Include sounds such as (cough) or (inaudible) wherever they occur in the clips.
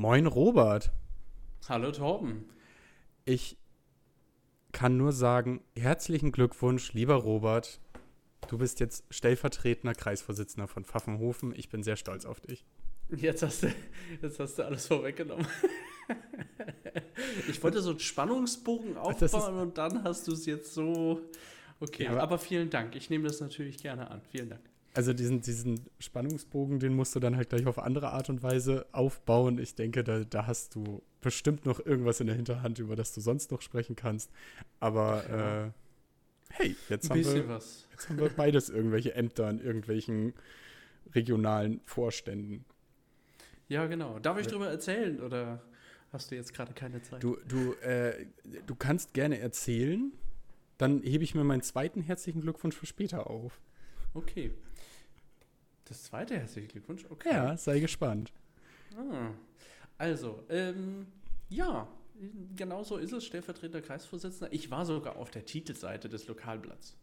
Moin Robert. Hallo Torben. Ich kann nur sagen, herzlichen Glückwunsch, lieber Robert. Du bist jetzt stellvertretender Kreisvorsitzender von Pfaffenhofen. Ich bin sehr stolz auf dich. Jetzt hast du, jetzt hast du alles vorweggenommen. ich wollte so einen Spannungsbogen aufbauen und dann hast du es jetzt so. Okay, ja, aber, aber, vielen Dank. Ich nehme das natürlich gerne an. Vielen Dank. Also diesen, diesen Spannungsbogen, den musst du dann halt gleich auf andere Art und Weise aufbauen. Ich denke, da, da hast du bestimmt noch irgendwas in der Hinterhand, über das du sonst noch sprechen kannst. Aber ja. äh, hey, jetzt haben, wir, was. jetzt haben wir beides irgendwelche Ämter in irgendwelchen regionalen Vorständen. Ja, genau. Darf ich darüber erzählen oder hast du jetzt gerade keine Zeit? Du, du, äh, du kannst gerne erzählen. Dann hebe ich mir meinen zweiten herzlichen Glückwunsch für später auf. Okay. Das zweite herzlichen Glückwunsch? Okay. Ja, sei gespannt. Ah. Also, ähm, ja, genau so ist es, stellvertretender Kreisvorsitzender. Ich war sogar auf der Titelseite des Lokalblatts.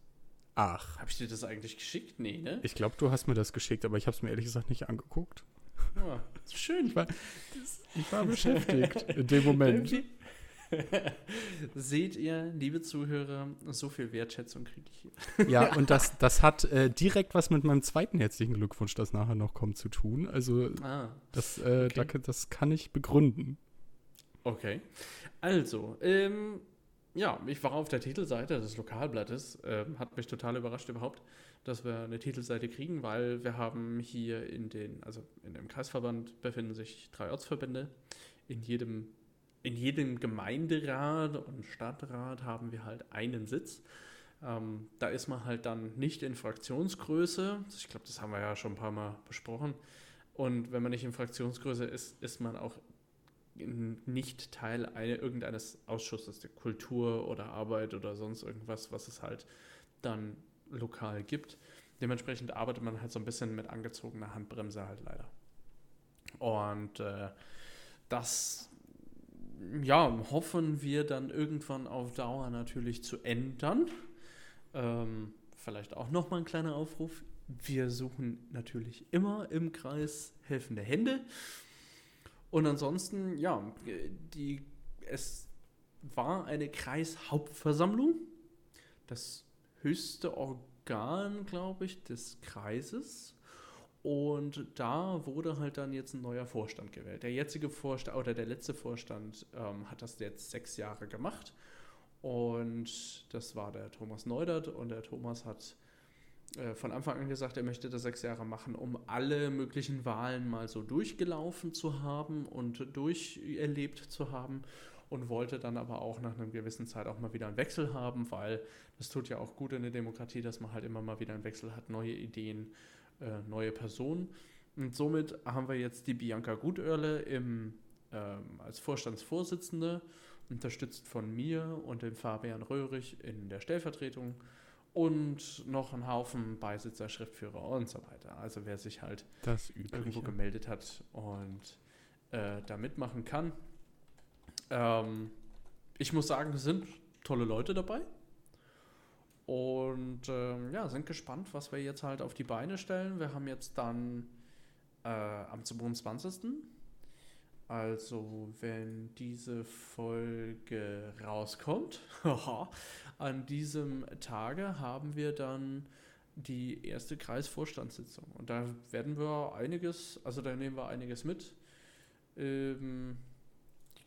Ach. Habe ich dir das eigentlich geschickt? Nee, ne? Ich glaube, du hast mir das geschickt, aber ich habe es mir ehrlich gesagt nicht angeguckt. Ja, (laughs) schön. Ich war, ich war beschäftigt in dem (laughs) Moment. (laughs) Seht ihr, liebe Zuhörer, so viel Wertschätzung kriege ich hier. Ja, (laughs) und das, das hat äh, direkt was mit meinem zweiten herzlichen Glückwunsch, das nachher noch kommt, zu tun. Also ah, das, äh, okay. da, das kann ich begründen. Okay. Also, ähm, ja, ich war auf der Titelseite des Lokalblattes. Äh, hat mich total überrascht überhaupt, dass wir eine Titelseite kriegen, weil wir haben hier in den, also in dem Kreisverband befinden sich drei Ortsverbände. In jedem, in jedem Gemeinderat und Stadtrat haben wir halt einen Sitz. Ähm, da ist man halt dann nicht in Fraktionsgröße. Ich glaube, das haben wir ja schon ein paar Mal besprochen. Und wenn man nicht in Fraktionsgröße ist, ist man auch nicht Teil eine, irgendeines Ausschusses der Kultur oder Arbeit oder sonst irgendwas, was es halt dann lokal gibt. Dementsprechend arbeitet man halt so ein bisschen mit angezogener Handbremse halt leider. Und äh, das, ja, hoffen wir dann irgendwann auf Dauer natürlich zu ändern. Ähm, vielleicht auch nochmal ein kleiner Aufruf. Wir suchen natürlich immer im Kreis helfende Hände. Und ansonsten, ja, die, es war eine Kreishauptversammlung, das höchste Organ, glaube ich, des Kreises. Und da wurde halt dann jetzt ein neuer Vorstand gewählt. Der jetzige Vorstand oder der letzte Vorstand ähm, hat das jetzt sechs Jahre gemacht. Und das war der Thomas Neudert. Und der Thomas hat äh, von Anfang an gesagt, er möchte das sechs Jahre machen, um alle möglichen Wahlen mal so durchgelaufen zu haben und durcherlebt zu haben und wollte dann aber auch nach einer gewissen Zeit auch mal wieder einen Wechsel haben, weil das tut ja auch gut in der Demokratie, dass man halt immer mal wieder einen Wechsel hat, neue Ideen, äh, neue Personen. Und somit haben wir jetzt die Bianca Gutörle im, ähm, als Vorstandsvorsitzende, unterstützt von mir und dem Fabian Röhrig in der Stellvertretung und noch einen Haufen Beisitzer, Schriftführer und so weiter. Also wer sich halt irgendwo gemeldet hat und äh, da mitmachen kann. Ähm, ich muss sagen, es sind tolle Leute dabei. Und ähm, ja, sind gespannt, was wir jetzt halt auf die Beine stellen. Wir haben jetzt dann äh, am 22. Also, wenn diese Folge rauskommt, (laughs) an diesem Tage haben wir dann die erste Kreisvorstandssitzung. Und da werden wir einiges, also da nehmen wir einiges mit. Ähm,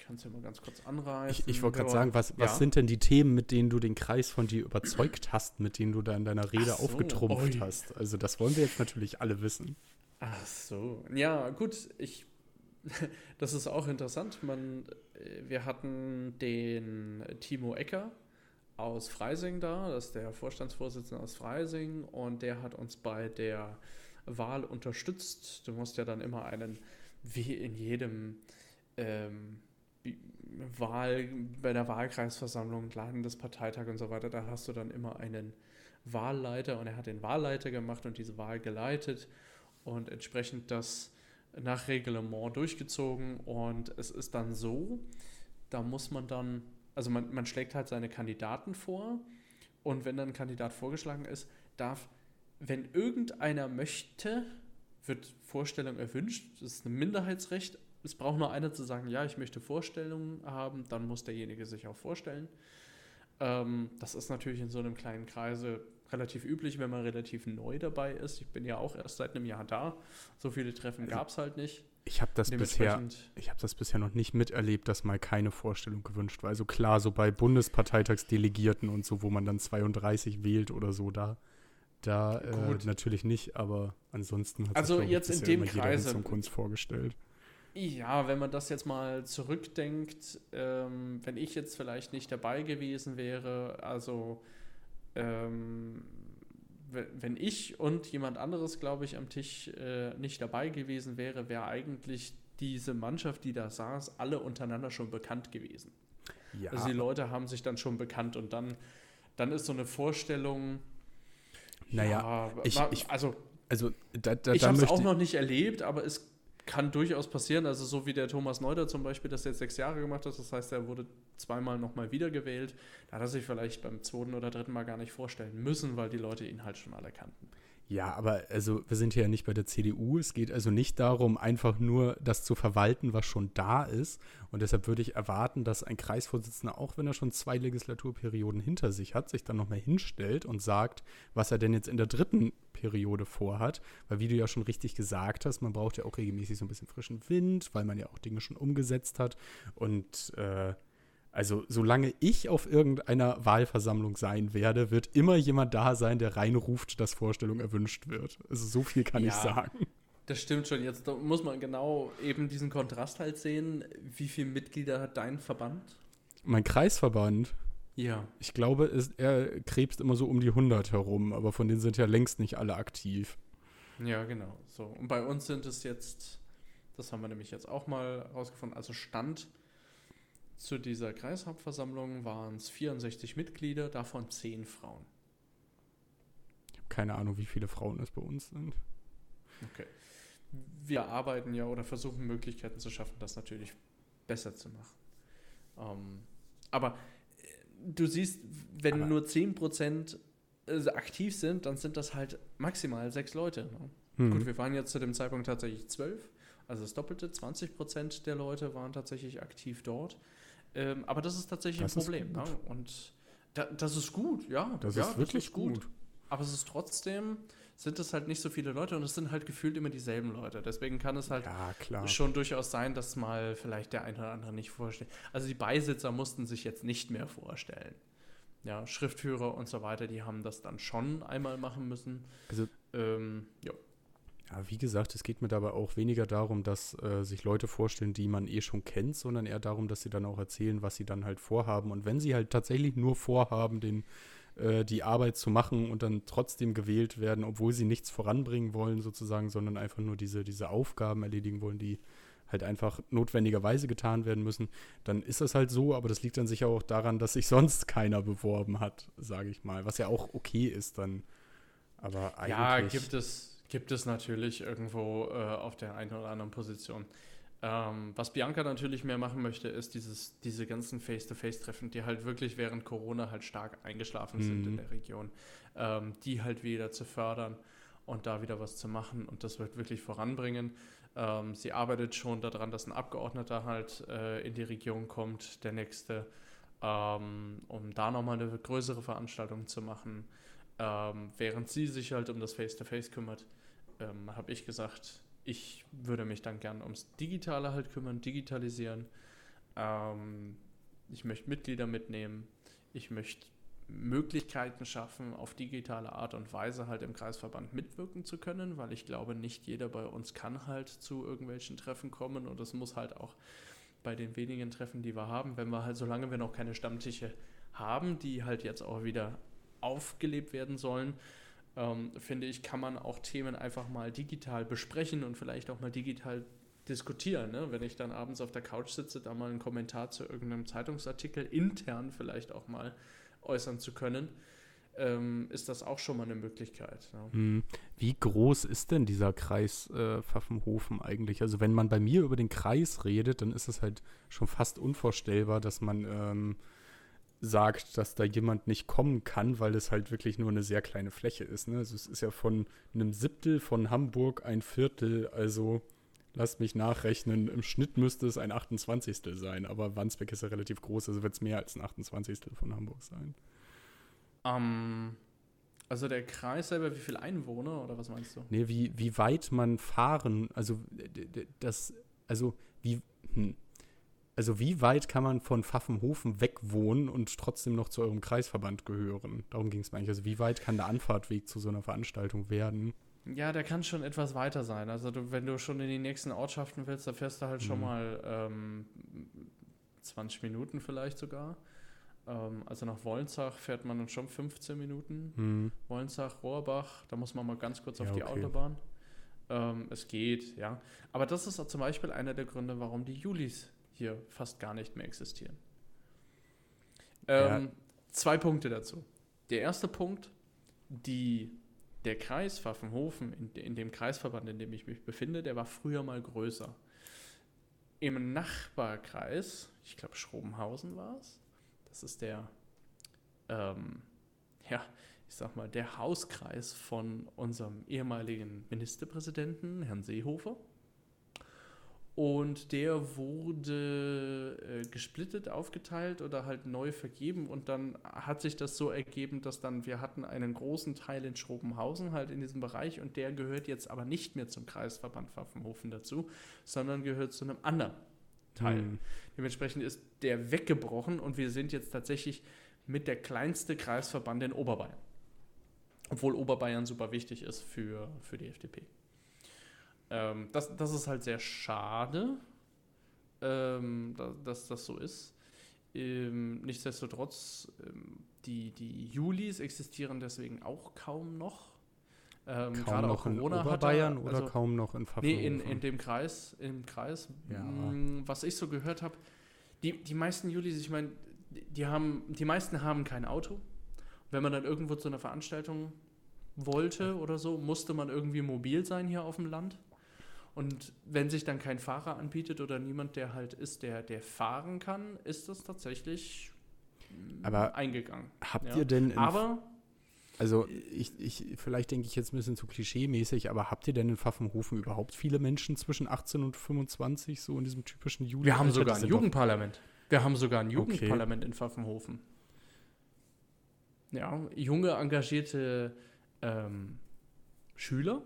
kann es ja mal ganz kurz anreißen. Ich, ich wollte gerade sagen, was, was ja? sind denn die Themen, mit denen du den Kreis von dir überzeugt hast, mit denen du da in deiner Rede so, aufgetrumpft oi. hast? Also das wollen wir jetzt natürlich alle wissen. Ach so. Ja, gut, ich (laughs) das ist auch interessant. Man, äh, wir hatten den Timo Ecker aus Freising da, das ist der Vorstandsvorsitzende aus Freising und der hat uns bei der Wahl unterstützt. Du musst ja dann immer einen, wie in jedem ähm, Wahl, bei der Wahlkreisversammlung, Landesparteitag und so weiter, da hast du dann immer einen Wahlleiter und er hat den Wahlleiter gemacht und diese Wahl geleitet und entsprechend das nach Reglement durchgezogen und es ist dann so, da muss man dann, also man, man schlägt halt seine Kandidaten vor und wenn dann ein Kandidat vorgeschlagen ist, darf, wenn irgendeiner möchte, wird Vorstellung erwünscht, das ist ein Minderheitsrecht, es braucht nur einer zu sagen, ja, ich möchte Vorstellungen haben, dann muss derjenige sich auch vorstellen. Ähm, das ist natürlich in so einem kleinen Kreise relativ üblich, wenn man relativ neu dabei ist. Ich bin ja auch erst seit einem Jahr da. So viele Treffen also, gab es halt nicht. Ich habe das bisher, ich habe das bisher noch nicht miterlebt, dass mal keine Vorstellung gewünscht war. Also klar, so bei Bundesparteitagsdelegierten und so, wo man dann 32 wählt oder so, da, da äh, natürlich nicht. Aber ansonsten hat also sich, jetzt in dem Kreise zum Kunst vorgestellt. Ja, wenn man das jetzt mal zurückdenkt, ähm, wenn ich jetzt vielleicht nicht dabei gewesen wäre, also ähm, wenn ich und jemand anderes, glaube ich, am Tisch äh, nicht dabei gewesen wäre, wäre eigentlich diese Mannschaft, die da saß, alle untereinander schon bekannt gewesen. Ja. Also die Leute haben sich dann schon bekannt und dann, dann ist so eine Vorstellung. Naja, ja, ich, ich, also, also da, da, ich habe es auch noch nicht erlebt, aber es kann durchaus passieren. Also so wie der Thomas Neuder zum Beispiel, das jetzt sechs Jahre gemacht hat, das heißt, er wurde zweimal nochmal wiedergewählt. Da hat er sich vielleicht beim zweiten oder dritten Mal gar nicht vorstellen müssen, weil die Leute ihn halt schon alle kannten. Ja, aber also wir sind hier ja nicht bei der CDU. Es geht also nicht darum, einfach nur das zu verwalten, was schon da ist. Und deshalb würde ich erwarten, dass ein Kreisvorsitzender, auch wenn er schon zwei Legislaturperioden hinter sich hat, sich dann nochmal hinstellt und sagt, was er denn jetzt in der dritten Periode vorhat. Weil wie du ja schon richtig gesagt hast, man braucht ja auch regelmäßig so ein bisschen frischen Wind, weil man ja auch Dinge schon umgesetzt hat. Und äh, also solange ich auf irgendeiner Wahlversammlung sein werde, wird immer jemand da sein, der reinruft, dass Vorstellung erwünscht wird. Also so viel kann ja, ich sagen. Das stimmt schon. Jetzt muss man genau eben diesen Kontrast halt sehen. Wie viele Mitglieder hat dein Verband? Mein Kreisverband? Ja. Ich glaube, ist, er krebst immer so um die 100 herum, aber von denen sind ja längst nicht alle aktiv. Ja, genau. So. Und bei uns sind es jetzt, das haben wir nämlich jetzt auch mal rausgefunden, also Stand zu dieser Kreishauptversammlung waren es 64 Mitglieder, davon 10 Frauen. Ich habe keine Ahnung, wie viele Frauen es bei uns sind. Okay. Wir arbeiten ja oder versuchen Möglichkeiten zu schaffen, das natürlich besser zu machen. Ähm, aber äh, du siehst, wenn aber nur 10% äh, aktiv sind, dann sind das halt maximal sechs Leute. Ne? Mhm. Gut, wir waren jetzt zu dem Zeitpunkt tatsächlich zwölf, also das Doppelte, 20% der Leute waren tatsächlich aktiv dort. Ähm, aber das ist tatsächlich das ein Problem. Ne? Und da, das ist gut, ja. Das ja, ist wirklich ist gut. gut. Aber es ist trotzdem, sind es halt nicht so viele Leute und es sind halt gefühlt immer dieselben Leute. Deswegen kann es halt ja, schon durchaus sein, dass mal vielleicht der eine oder andere nicht vorstellt. Also die Beisitzer mussten sich jetzt nicht mehr vorstellen. Ja, Schriftführer und so weiter, die haben das dann schon einmal machen müssen. Also, ähm, ja. Ja, wie gesagt, es geht mir dabei auch weniger darum, dass äh, sich Leute vorstellen, die man eh schon kennt, sondern eher darum, dass sie dann auch erzählen, was sie dann halt vorhaben. Und wenn sie halt tatsächlich nur vorhaben, den, äh, die Arbeit zu machen und dann trotzdem gewählt werden, obwohl sie nichts voranbringen wollen sozusagen, sondern einfach nur diese, diese Aufgaben erledigen wollen, die halt einfach notwendigerweise getan werden müssen, dann ist das halt so, aber das liegt dann sicher auch daran, dass sich sonst keiner beworben hat, sage ich mal, was ja auch okay ist dann. Aber eigentlich. Ja, gibt es, Gibt es natürlich irgendwo äh, auf der einen oder anderen Position. Ähm, was Bianca natürlich mehr machen möchte, ist dieses, diese ganzen Face-to-Face-Treffen, die halt wirklich während Corona halt stark eingeschlafen mhm. sind in der Region, ähm, die halt wieder zu fördern und da wieder was zu machen und das wird wirklich voranbringen. Ähm, sie arbeitet schon daran, dass ein Abgeordneter halt äh, in die Region kommt, der nächste, ähm, um da nochmal eine größere Veranstaltung zu machen, ähm, während sie sich halt um das Face-to-Face -face kümmert ähm, habe ich gesagt, ich würde mich dann gern ums Digitale halt kümmern, digitalisieren. Ähm, ich möchte Mitglieder mitnehmen. Ich möchte Möglichkeiten schaffen, auf digitale Art und Weise halt im Kreisverband mitwirken zu können, weil ich glaube, nicht jeder bei uns kann halt zu irgendwelchen Treffen kommen und es muss halt auch bei den wenigen Treffen, die wir haben, wenn wir halt, solange wir noch keine Stammtische haben, die halt jetzt auch wieder aufgelebt werden sollen, ähm, finde ich, kann man auch Themen einfach mal digital besprechen und vielleicht auch mal digital diskutieren. Ne? Wenn ich dann abends auf der Couch sitze, da mal einen Kommentar zu irgendeinem Zeitungsartikel intern vielleicht auch mal äußern zu können, ähm, ist das auch schon mal eine Möglichkeit. Ja. Wie groß ist denn dieser Kreis äh, Pfaffenhofen eigentlich? Also wenn man bei mir über den Kreis redet, dann ist es halt schon fast unvorstellbar, dass man ähm, sagt, dass da jemand nicht kommen kann, weil es halt wirklich nur eine sehr kleine Fläche ist. Ne? Also es ist ja von einem Siebtel von Hamburg ein Viertel, also lasst mich nachrechnen. Im Schnitt müsste es ein 28. sein, aber Wandsbek ist ja relativ groß, also wird es mehr als ein 28. von Hamburg sein. Ähm, also der Kreis selber, wie viele Einwohner oder was meinst du? Nee, wie, wie weit man fahren, also das, also wie, hm, also wie weit kann man von Pfaffenhofen wegwohnen und trotzdem noch zu eurem Kreisverband gehören? Darum ging es mir eigentlich. Also wie weit kann der Anfahrtweg zu so einer Veranstaltung werden? Ja, der kann schon etwas weiter sein. Also du, wenn du schon in die nächsten Ortschaften willst, da fährst du halt mhm. schon mal ähm, 20 Minuten vielleicht sogar. Ähm, also nach Wolnzach fährt man dann schon 15 Minuten. Mhm. Wolnzach, Rohrbach, da muss man mal ganz kurz auf ja, die okay. Autobahn. Ähm, es geht, ja. Aber das ist zum Beispiel einer der Gründe, warum die Julis hier fast gar nicht mehr existieren. Ähm, ja. Zwei Punkte dazu. Der erste Punkt, die der Kreis Pfaffenhofen, in, in, dem Kreisverband, in dem ich mich befinde, der war früher mal größer. Im Nachbarkreis, ich glaube Schrobenhausen war es, das ist der, ähm, ja, ich sag mal, der Hauskreis von unserem ehemaligen Ministerpräsidenten, Herrn Seehofer. Und der wurde äh, gesplittet, aufgeteilt oder halt neu vergeben. Und dann hat sich das so ergeben, dass dann wir hatten einen großen Teil in Schrobenhausen halt in diesem Bereich und der gehört jetzt aber nicht mehr zum Kreisverband Pfaffenhofen dazu, sondern gehört zu einem anderen Teil. Mhm. Dementsprechend ist der weggebrochen und wir sind jetzt tatsächlich mit der kleinste Kreisverband in Oberbayern. Obwohl Oberbayern super wichtig ist für, für die FDP. Ähm, das, das ist halt sehr schade, ähm, dass, dass, das so ist. Ähm, nichtsdestotrotz, ähm, die, die Julis existieren deswegen auch kaum noch. Ähm, kaum noch in Oberbayern hatte, also, oder kaum noch in Pfaffenhofen? Nee, in, in dem Kreis. Im Kreis. Ja. Mh, mm, was ich so gehört habe, die, die meisten Julis, ich meine, die, haben, die meisten haben kein Auto. Wenn man dann irgendwo zu einer Veranstaltung wollte oder so, musste man irgendwie mobil sein hier auf dem Land. Und wenn sich dann kein Fahrer anbietet oder niemand, der halt ist, der, der fahren kann, ist das tatsächlich mm, Aber eingegangen. Habt ja. ihr denn. Aber. Also, ich, ich, vielleicht denke ich jetzt ein bisschen zu klischee-mäßig, aber habt ihr denn in Pfaffenhofen überhaupt viele Menschen zwischen 18 und 25, so in diesem typischen Jugend? Wir haben sogar ein Jugendparlament. Wir haben sogar ein Jugendparlament okay. in Pfaffenhofen. Ja, junge, engagierte ähm, Schüler,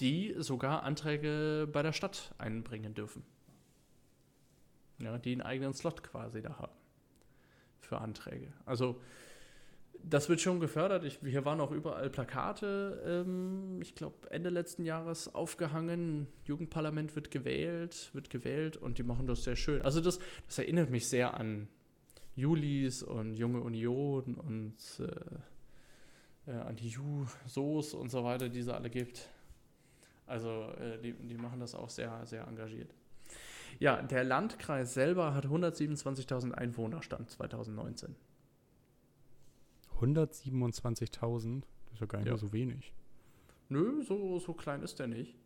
die sogar Anträge bei der Stadt einbringen dürfen. Ja, die einen eigenen Slot quasi da haben für Anträge. Also das wird schon gefördert. Ich, hier waren auch überall Plakate, ähm, ich glaube Ende letzten Jahres aufgehangen. Jugendparlament wird gewählt, wird gewählt und die machen das sehr schön. Also das, das erinnert mich sehr an Julis und Junge Union und äh, äh, an die Jusos und so weiter, die es alle gibt. Also äh, die, die machen das auch sehr, sehr engagiert. Ja, der Landkreis selber hat 127.000 Einwohner, Stand 2019. 127.000? Das ist ja gar nicht ja. so wenig. Nö, so, so klein ist der nicht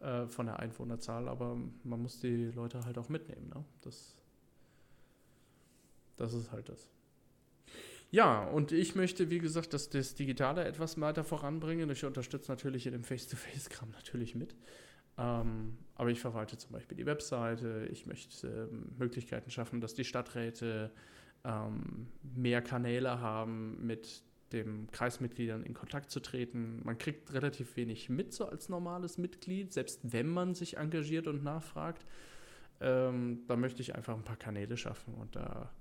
äh, von der Einwohnerzahl, aber man muss die Leute halt auch mitnehmen. Ne? Das, das ist halt das. Ja, und ich möchte, wie gesagt, dass das Digitale etwas weiter voranbringen. Ich unterstütze natürlich in dem Face-to-Face-Kram natürlich mit. Ähm, aber ich verwalte zum Beispiel die Webseite. Ich möchte ähm, Möglichkeiten schaffen, dass die Stadträte ähm, mehr Kanäle haben, mit den Kreismitgliedern in Kontakt zu treten. Man kriegt relativ wenig mit, so als normales Mitglied, selbst wenn man sich engagiert und nachfragt. Ähm, da möchte ich einfach ein paar Kanäle schaffen und da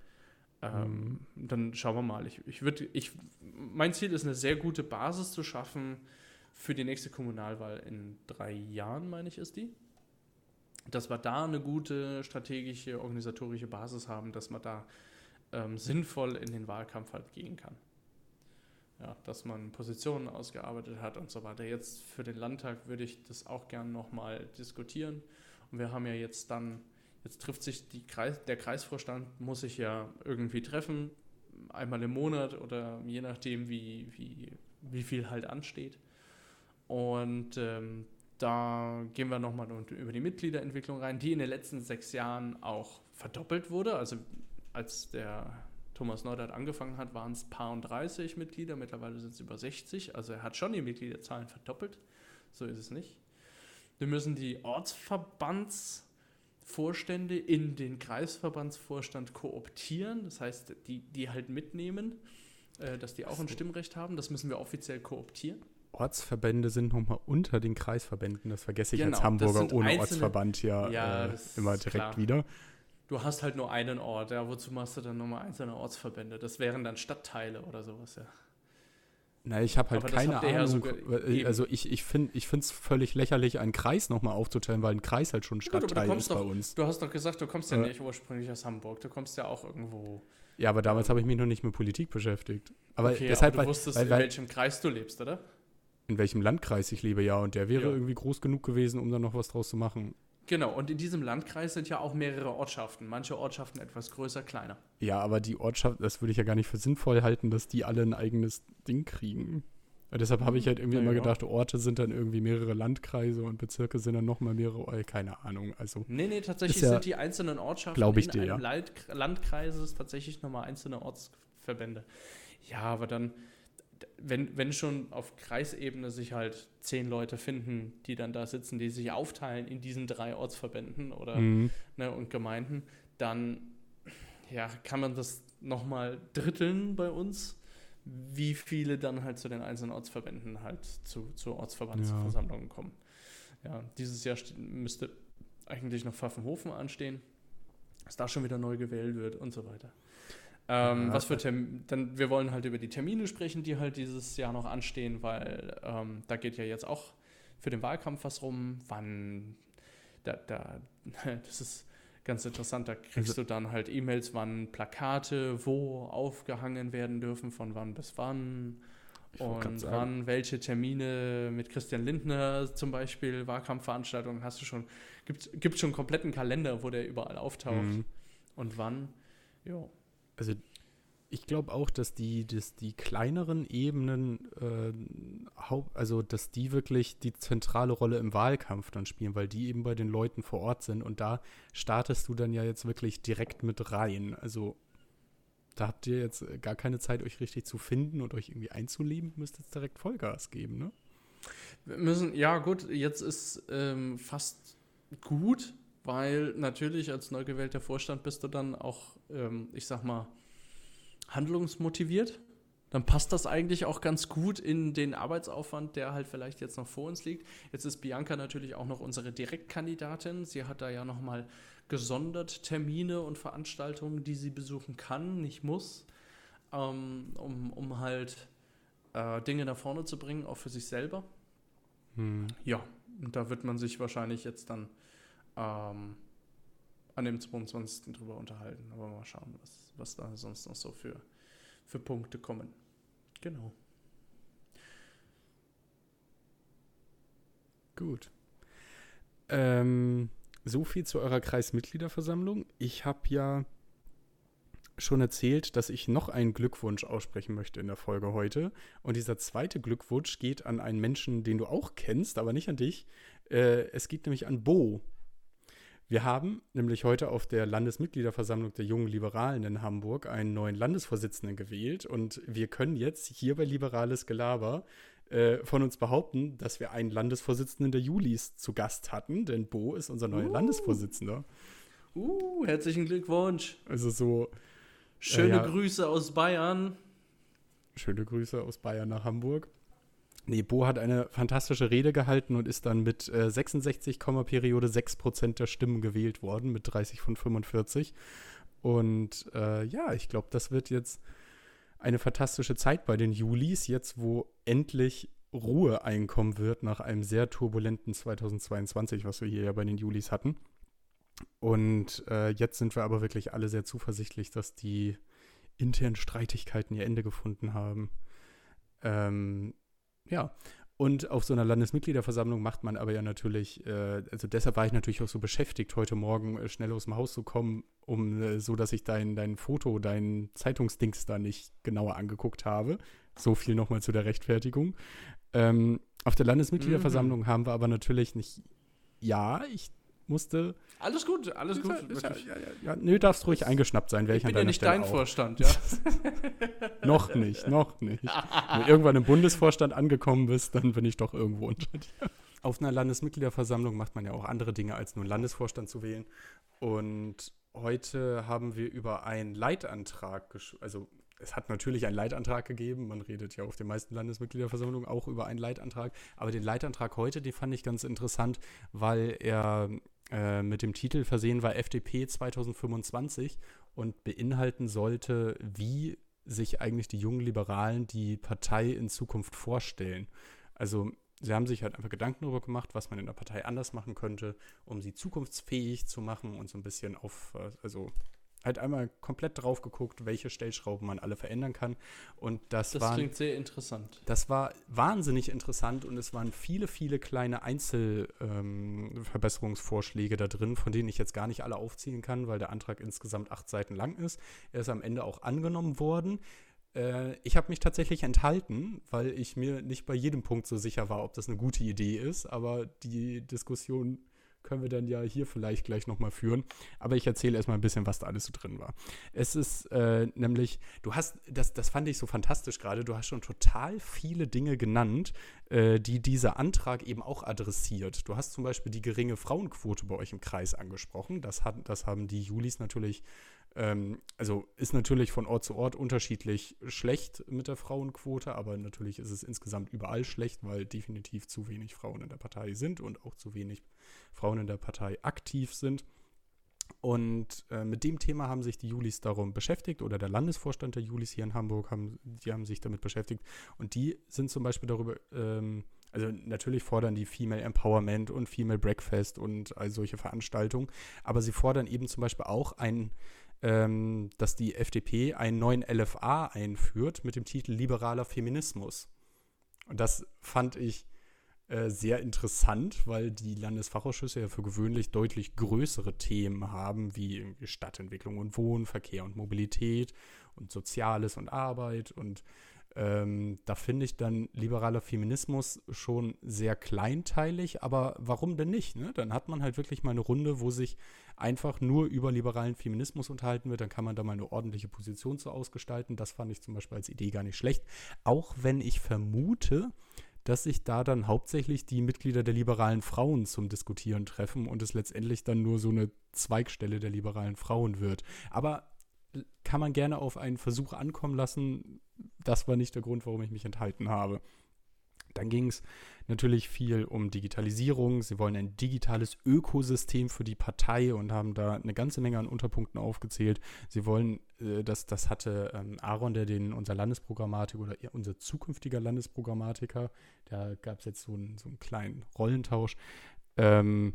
ähm, mhm. Dann schauen wir mal. Ich, ich würd, ich, mein Ziel ist, eine sehr gute Basis zu schaffen für die nächste Kommunalwahl in drei Jahren, meine ich, ist die. Dass wir da eine gute strategische, organisatorische Basis haben, dass man da ähm, sinnvoll in den Wahlkampf halt gehen kann. Ja, dass man Positionen ausgearbeitet hat und so weiter. Jetzt für den Landtag würde ich das auch gerne nochmal diskutieren. Und wir haben ja jetzt dann Jetzt trifft sich Kreis, der Kreisvorstand, muss sich ja irgendwie treffen, einmal im Monat oder je nachdem, wie, wie, wie viel halt ansteht. Und ähm, da gehen wir nochmal über die Mitgliederentwicklung rein, die in den letzten sechs Jahren auch verdoppelt wurde. Also als der Thomas Neudert angefangen hat, waren es paar und 30 Mitglieder, mittlerweile sind es über 60. Also er hat schon die Mitgliederzahlen verdoppelt, so ist es nicht. Wir müssen die Ortsverbandsvorstände in den Kreisverbandsvorstand kooptieren. Das heißt, die, die halt mitnehmen, äh, dass die auch ein Stimmrecht haben. Das müssen wir offiziell kooptieren. Ortsverbände sind nochmal unter den Kreisverbänden. Das vergesse ich genau, als Hamburger ohne einzelne, Ortsverband ja, ja äh, immer direkt klar. wieder. Du hast halt nur einen Ort, ja. Wozu machst du dann nochmal einzelne Ortsverbände? Das wären dann Stadtteile oder sowas, ja. Na, ich habe halt Aber keine Ahnung. Ja also ich, ich finde es völlig lächerlich, einen Kreis nochmal aufzuteilen, weil ein Kreis halt schon Stadtteil ja, ist doch, bei uns. Du hast doch gesagt, du kommst ja äh, nicht ursprünglich aus Hamburg. Du kommst ja auch irgendwo. Ja, aber damals habe ich mich noch nicht mit Politik beschäftigt. Aber okay, deshalb, aber du wusstest, weil, weil, in welchem Kreis du lebst, oder? In welchem Landkreis ich lebe, ja. Und der wäre ja. irgendwie groß genug gewesen, um da noch was draus zu machen. Genau, und in diesem Landkreis sind ja auch mehrere Ortschaften. Manche Ortschaften etwas größer, kleiner. Ja, aber die Ortschaft, das würde ich ja gar nicht für sinnvoll halten, dass die alle ein eigenes Ding kriegen. Und deshalb habe ich halt irgendwie ja, immer gedacht, Orte sind dann irgendwie mehrere Landkreise und Bezirke sind dann nochmal mehrere, keine Ahnung. Also nee, nee, tatsächlich ja, sind die einzelnen Ortschaften ich in dir, einem ja. Landkreises tatsächlich nochmal einzelne Ortsverbände. Ja, aber dann, wenn, wenn schon auf Kreisebene sich halt zehn Leute finden, die dann da sitzen, die sich aufteilen in diesen drei Ortsverbänden oder mhm. ne, und Gemeinden, dann ja, kann man das nochmal dritteln bei uns, wie viele dann halt zu den einzelnen Ortsverbänden halt zu, zu Ortsverbandsversammlungen ja. kommen. Ja, dieses Jahr müsste eigentlich noch Pfaffenhofen anstehen, dass da schon wieder neu gewählt wird und so weiter. Ähm, ja, was für Term dann wir wollen halt über die Termine sprechen, die halt dieses Jahr noch anstehen, weil ähm, da geht ja jetzt auch für den Wahlkampf was rum. Wann da, da (laughs) das ist ganz interessant, da kriegst also, du dann halt E-Mails, wann Plakate wo aufgehangen werden dürfen, von wann bis wann. Und wann welche Termine mit Christian Lindner zum Beispiel, Wahlkampfveranstaltungen, hast du schon, gibt es schon einen kompletten Kalender, wo der überall auftaucht. Mhm. Und wann. Ja also ich glaube auch, dass die, dass die kleineren Ebenen, äh, also dass die wirklich die zentrale Rolle im Wahlkampf dann spielen, weil die eben bei den Leuten vor Ort sind und da startest du dann ja jetzt wirklich direkt mit rein. Also da habt ihr jetzt gar keine Zeit, euch richtig zu finden und euch irgendwie einzuleben, müsst jetzt direkt Vollgas geben, ne? Wir müssen, ja gut, jetzt ist ähm, fast gut, weil natürlich als neu gewählter Vorstand bist du dann auch, ähm, ich sag mal, handlungsmotiviert. Dann passt das eigentlich auch ganz gut in den Arbeitsaufwand, der halt vielleicht jetzt noch vor uns liegt. Jetzt ist Bianca natürlich auch noch unsere Direktkandidatin. Sie hat da ja nochmal gesondert Termine und Veranstaltungen, die sie besuchen kann, nicht muss, ähm, um, um halt äh, Dinge nach vorne zu bringen, auch für sich selber. Hm. Ja, und da wird man sich wahrscheinlich jetzt dann ähm, an dem 22. drüber unterhalten. Aber mal schauen, was, was da sonst noch so für, für Punkte kommen. Genau. Gut. Ähm, so viel zu eurer Kreismitgliederversammlung. Ich habe ja schon erzählt, dass ich noch einen Glückwunsch aussprechen möchte in der Folge heute. Und dieser zweite Glückwunsch geht an einen Menschen, den du auch kennst, aber nicht an dich. Äh, es geht nämlich an Bo. Wir haben nämlich heute auf der Landesmitgliederversammlung der Jungen Liberalen in Hamburg einen neuen Landesvorsitzenden gewählt und wir können jetzt hier bei Liberales Gelaber äh, von uns behaupten, dass wir einen Landesvorsitzenden der Julis zu Gast hatten, denn Bo ist unser neuer uh. Landesvorsitzender. Uh, herzlichen Glückwunsch. Also so. Schöne äh, ja, Grüße aus Bayern. Schöne Grüße aus Bayern nach Hamburg. Nee, Bo hat eine fantastische Rede gehalten und ist dann mit äh, 66, Periode 6 Prozent der Stimmen gewählt worden, mit 30 von 45. Und äh, ja, ich glaube, das wird jetzt eine fantastische Zeit bei den Julis, jetzt wo endlich Ruhe einkommen wird nach einem sehr turbulenten 2022, was wir hier ja bei den Julis hatten. Und äh, jetzt sind wir aber wirklich alle sehr zuversichtlich, dass die internen Streitigkeiten ihr Ende gefunden haben. Ähm, ja, und auf so einer Landesmitgliederversammlung macht man aber ja natürlich, äh, also deshalb war ich natürlich auch so beschäftigt, heute Morgen äh, schnell aus dem Haus zu kommen, um äh, so, dass ich dein, dein Foto, dein Zeitungsdings da nicht genauer angeguckt habe. So viel nochmal zu der Rechtfertigung. Ähm, auf der Landesmitgliederversammlung mhm. haben wir aber natürlich nicht, ja, ich musste. Alles gut, alles gut. Ja, ja, ja, ja, nö, darfst ruhig eingeschnappt sein, wäre ich, ich bin an ja nicht dein auch. Vorstand, ja. (laughs) noch nicht, noch nicht. (laughs) Wenn du irgendwann im Bundesvorstand angekommen bist, dann bin ich doch irgendwo unter dir. auf einer Landesmitgliederversammlung macht man ja auch andere Dinge, als nur einen Landesvorstand zu wählen. Und heute haben wir über einen Leitantrag, also es hat natürlich einen Leitantrag gegeben. Man redet ja auf den meisten Landesmitgliederversammlungen auch über einen Leitantrag. Aber den Leitantrag heute, den fand ich ganz interessant, weil er äh, mit dem Titel versehen war FDP 2025 und beinhalten sollte, wie sich eigentlich die jungen Liberalen die Partei in Zukunft vorstellen. Also sie haben sich halt einfach Gedanken darüber gemacht, was man in der Partei anders machen könnte, um sie zukunftsfähig zu machen und so ein bisschen auf, äh, also halt einmal komplett drauf geguckt, welche Stellschrauben man alle verändern kann. Und das, das waren, klingt sehr interessant. Das war wahnsinnig interessant und es waren viele, viele kleine Einzelverbesserungsvorschläge ähm, da drin, von denen ich jetzt gar nicht alle aufziehen kann, weil der Antrag insgesamt acht Seiten lang ist. Er ist am Ende auch angenommen worden. Äh, ich habe mich tatsächlich enthalten, weil ich mir nicht bei jedem Punkt so sicher war, ob das eine gute Idee ist, aber die Diskussion können wir dann ja hier vielleicht gleich nochmal führen. Aber ich erzähle erstmal ein bisschen, was da alles so drin war. Es ist äh, nämlich, du hast, das, das fand ich so fantastisch gerade, du hast schon total viele Dinge genannt, äh, die dieser Antrag eben auch adressiert. Du hast zum Beispiel die geringe Frauenquote bei euch im Kreis angesprochen. Das, hat, das haben die Julis natürlich ähm, also ist natürlich von Ort zu Ort unterschiedlich schlecht mit der Frauenquote, aber natürlich ist es insgesamt überall schlecht, weil definitiv zu wenig Frauen in der Partei sind und auch zu wenig Frauen in der Partei aktiv sind. Und äh, mit dem Thema haben sich die Julis darum beschäftigt oder der Landesvorstand der Julis hier in Hamburg, haben, die haben sich damit beschäftigt. Und die sind zum Beispiel darüber, ähm, also natürlich fordern die Female Empowerment und Female Breakfast und all solche Veranstaltungen, aber sie fordern eben zum Beispiel auch ein ähm, dass die FDP einen neuen LFA einführt mit dem Titel Liberaler Feminismus. Und das fand ich äh, sehr interessant, weil die Landesfachausschüsse ja für gewöhnlich deutlich größere Themen haben, wie Stadtentwicklung und Wohnen, Verkehr und Mobilität und Soziales und Arbeit und ähm, da finde ich dann liberaler Feminismus schon sehr kleinteilig, aber warum denn nicht? Ne? Dann hat man halt wirklich mal eine Runde, wo sich einfach nur über liberalen Feminismus unterhalten wird. Dann kann man da mal eine ordentliche Position zu ausgestalten. Das fand ich zum Beispiel als Idee gar nicht schlecht. Auch wenn ich vermute, dass sich da dann hauptsächlich die Mitglieder der liberalen Frauen zum Diskutieren treffen und es letztendlich dann nur so eine Zweigstelle der liberalen Frauen wird. Aber kann man gerne auf einen Versuch ankommen lassen. Das war nicht der Grund, warum ich mich enthalten habe. Dann ging es natürlich viel um Digitalisierung. Sie wollen ein digitales Ökosystem für die Partei und haben da eine ganze Menge an Unterpunkten aufgezählt. Sie wollen, äh, das, das hatte ähm, Aaron, der den unser Landesprogrammatik oder unser zukünftiger Landesprogrammatiker, da gab es jetzt so einen, so einen kleinen Rollentausch. Ähm,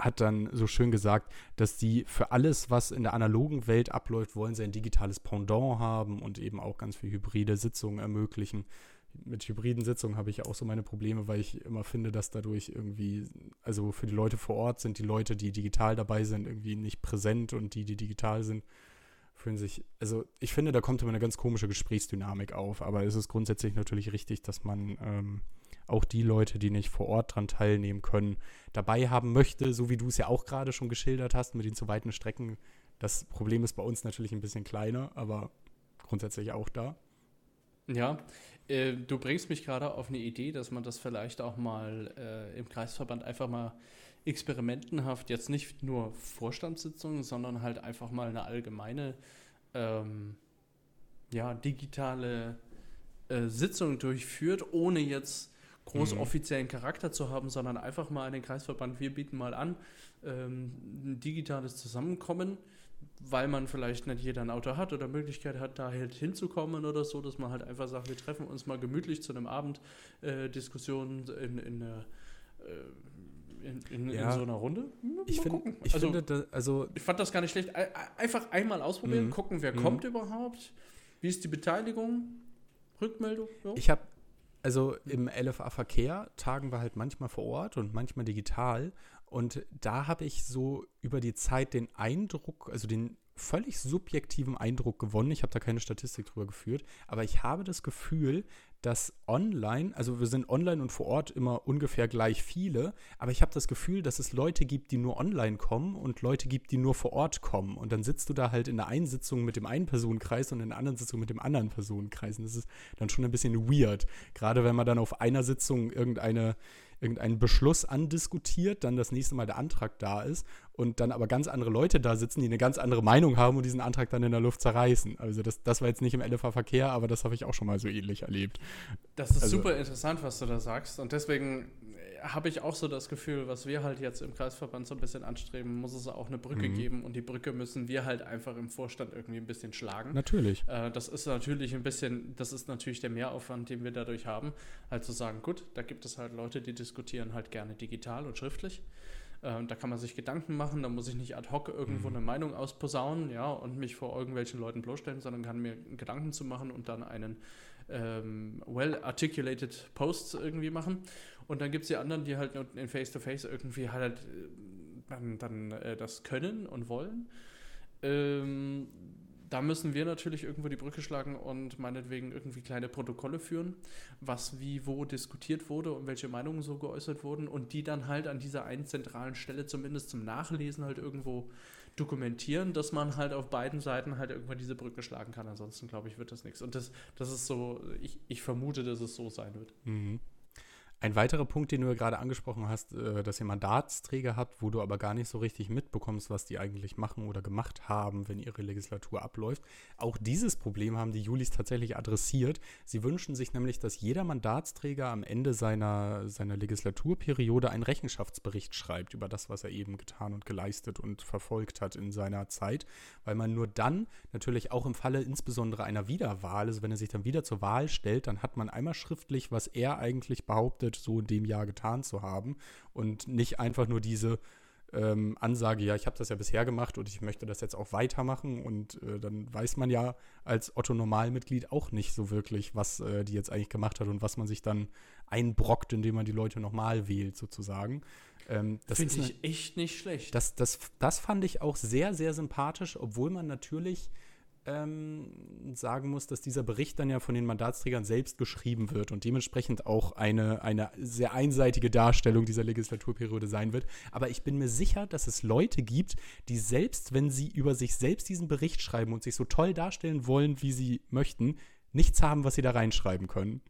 hat dann so schön gesagt, dass die für alles, was in der analogen Welt abläuft, wollen sie ein digitales Pendant haben und eben auch ganz viel hybride Sitzungen ermöglichen. Mit hybriden Sitzungen habe ich auch so meine Probleme, weil ich immer finde, dass dadurch irgendwie, also für die Leute vor Ort sind die Leute, die digital dabei sind, irgendwie nicht präsent und die, die digital sind, fühlen sich, also ich finde, da kommt immer eine ganz komische Gesprächsdynamik auf, aber es ist grundsätzlich natürlich richtig, dass man ähm, auch die Leute, die nicht vor Ort dran teilnehmen können, dabei haben möchte, so wie du es ja auch gerade schon geschildert hast mit den zu weiten Strecken. Das Problem ist bei uns natürlich ein bisschen kleiner, aber grundsätzlich auch da. Ja, äh, du bringst mich gerade auf eine Idee, dass man das vielleicht auch mal äh, im Kreisverband einfach mal experimentenhaft, jetzt nicht nur Vorstandssitzungen, sondern halt einfach mal eine allgemeine, ähm, ja, digitale äh, Sitzung durchführt, ohne jetzt groß mhm. offiziellen Charakter zu haben, sondern einfach mal an den Kreisverband, wir bieten mal an, ähm, ein digitales Zusammenkommen, weil man vielleicht nicht jeder ein Auto hat oder Möglichkeit hat, da halt hinzukommen oder so, dass man halt einfach sagt, wir treffen uns mal gemütlich zu einem Abend äh, Diskussion in, in, äh, in, in, ja. in, so einer Runde. Mal ich, find, ich also, finde, da, also ich fand das gar nicht schlecht. Einfach einmal ausprobieren, mhm. gucken, wer mhm. kommt überhaupt, wie ist die Beteiligung, Rückmeldung. Ja. Ich habe also im LFA-Verkehr tagen wir halt manchmal vor Ort und manchmal digital. Und da habe ich so über die Zeit den Eindruck, also den völlig subjektiven Eindruck gewonnen. Ich habe da keine Statistik drüber geführt, aber ich habe das Gefühl, dass online, also wir sind online und vor Ort immer ungefähr gleich viele, aber ich habe das Gefühl, dass es Leute gibt, die nur online kommen und Leute gibt, die nur vor Ort kommen. Und dann sitzt du da halt in der einen Sitzung mit dem einen Personenkreis und in der anderen Sitzung mit dem anderen Personenkreis. Und das ist dann schon ein bisschen weird. Gerade wenn man dann auf einer Sitzung irgendeine irgendeinen Beschluss andiskutiert, dann das nächste Mal der Antrag da ist und dann aber ganz andere Leute da sitzen, die eine ganz andere Meinung haben und diesen Antrag dann in der Luft zerreißen. Also das, das war jetzt nicht im LFA Verkehr, aber das habe ich auch schon mal so ähnlich erlebt. Das ist also, super interessant, was du da sagst und deswegen habe ich auch so das Gefühl, was wir halt jetzt im Kreisverband so ein bisschen anstreben, muss es auch eine Brücke mhm. geben und die Brücke müssen wir halt einfach im Vorstand irgendwie ein bisschen schlagen. Natürlich. Äh, das ist natürlich ein bisschen, das ist natürlich der Mehraufwand, den wir dadurch haben, halt zu sagen, gut, da gibt es halt Leute, die diskutieren halt gerne digital und schriftlich. Äh, da kann man sich Gedanken machen, da muss ich nicht ad hoc irgendwo mhm. eine Meinung ausposaunen, ja, und mich vor irgendwelchen Leuten bloßstellen, sondern kann mir Gedanken zu machen und dann einen ähm, well-articulated Post irgendwie machen. Und dann gibt es die anderen, die halt in Face-to-Face -face irgendwie halt äh, dann, dann äh, das können und wollen. Ähm, da müssen wir natürlich irgendwo die Brücke schlagen und meinetwegen irgendwie kleine Protokolle führen, was wie wo diskutiert wurde und welche Meinungen so geäußert wurden und die dann halt an dieser einen zentralen Stelle zumindest zum Nachlesen halt irgendwo dokumentieren, dass man halt auf beiden Seiten halt irgendwann diese Brücke schlagen kann. Ansonsten glaube ich, wird das nichts. Und das, das ist so, ich, ich vermute, dass es so sein wird. Mhm. Ein weiterer Punkt, den du ja gerade angesprochen hast, äh, dass ihr Mandatsträger habt, wo du aber gar nicht so richtig mitbekommst, was die eigentlich machen oder gemacht haben, wenn ihre Legislatur abläuft. Auch dieses Problem haben die Julis tatsächlich adressiert. Sie wünschen sich nämlich, dass jeder Mandatsträger am Ende seiner, seiner Legislaturperiode einen Rechenschaftsbericht schreibt über das, was er eben getan und geleistet und verfolgt hat in seiner Zeit, weil man nur dann natürlich auch im Falle insbesondere einer Wiederwahl, also wenn er sich dann wieder zur Wahl stellt, dann hat man einmal schriftlich, was er eigentlich behauptet, behauptet, so in dem Jahr getan zu haben und nicht einfach nur diese ähm, Ansage, ja, ich habe das ja bisher gemacht und ich möchte das jetzt auch weitermachen und äh, dann weiß man ja als Otto-Normalmitglied auch nicht so wirklich, was äh, die jetzt eigentlich gemacht hat und was man sich dann einbrockt, indem man die Leute nochmal wählt, sozusagen. Ähm, Finde ich eine, echt nicht schlecht. Das, das, das fand ich auch sehr, sehr sympathisch, obwohl man natürlich ähm, sagen muss, dass dieser Bericht dann ja von den Mandatsträgern selbst geschrieben wird und dementsprechend auch eine, eine sehr einseitige Darstellung dieser Legislaturperiode sein wird. Aber ich bin mir sicher, dass es Leute gibt, die selbst, wenn sie über sich selbst diesen Bericht schreiben und sich so toll darstellen wollen, wie sie möchten, nichts haben, was sie da reinschreiben können.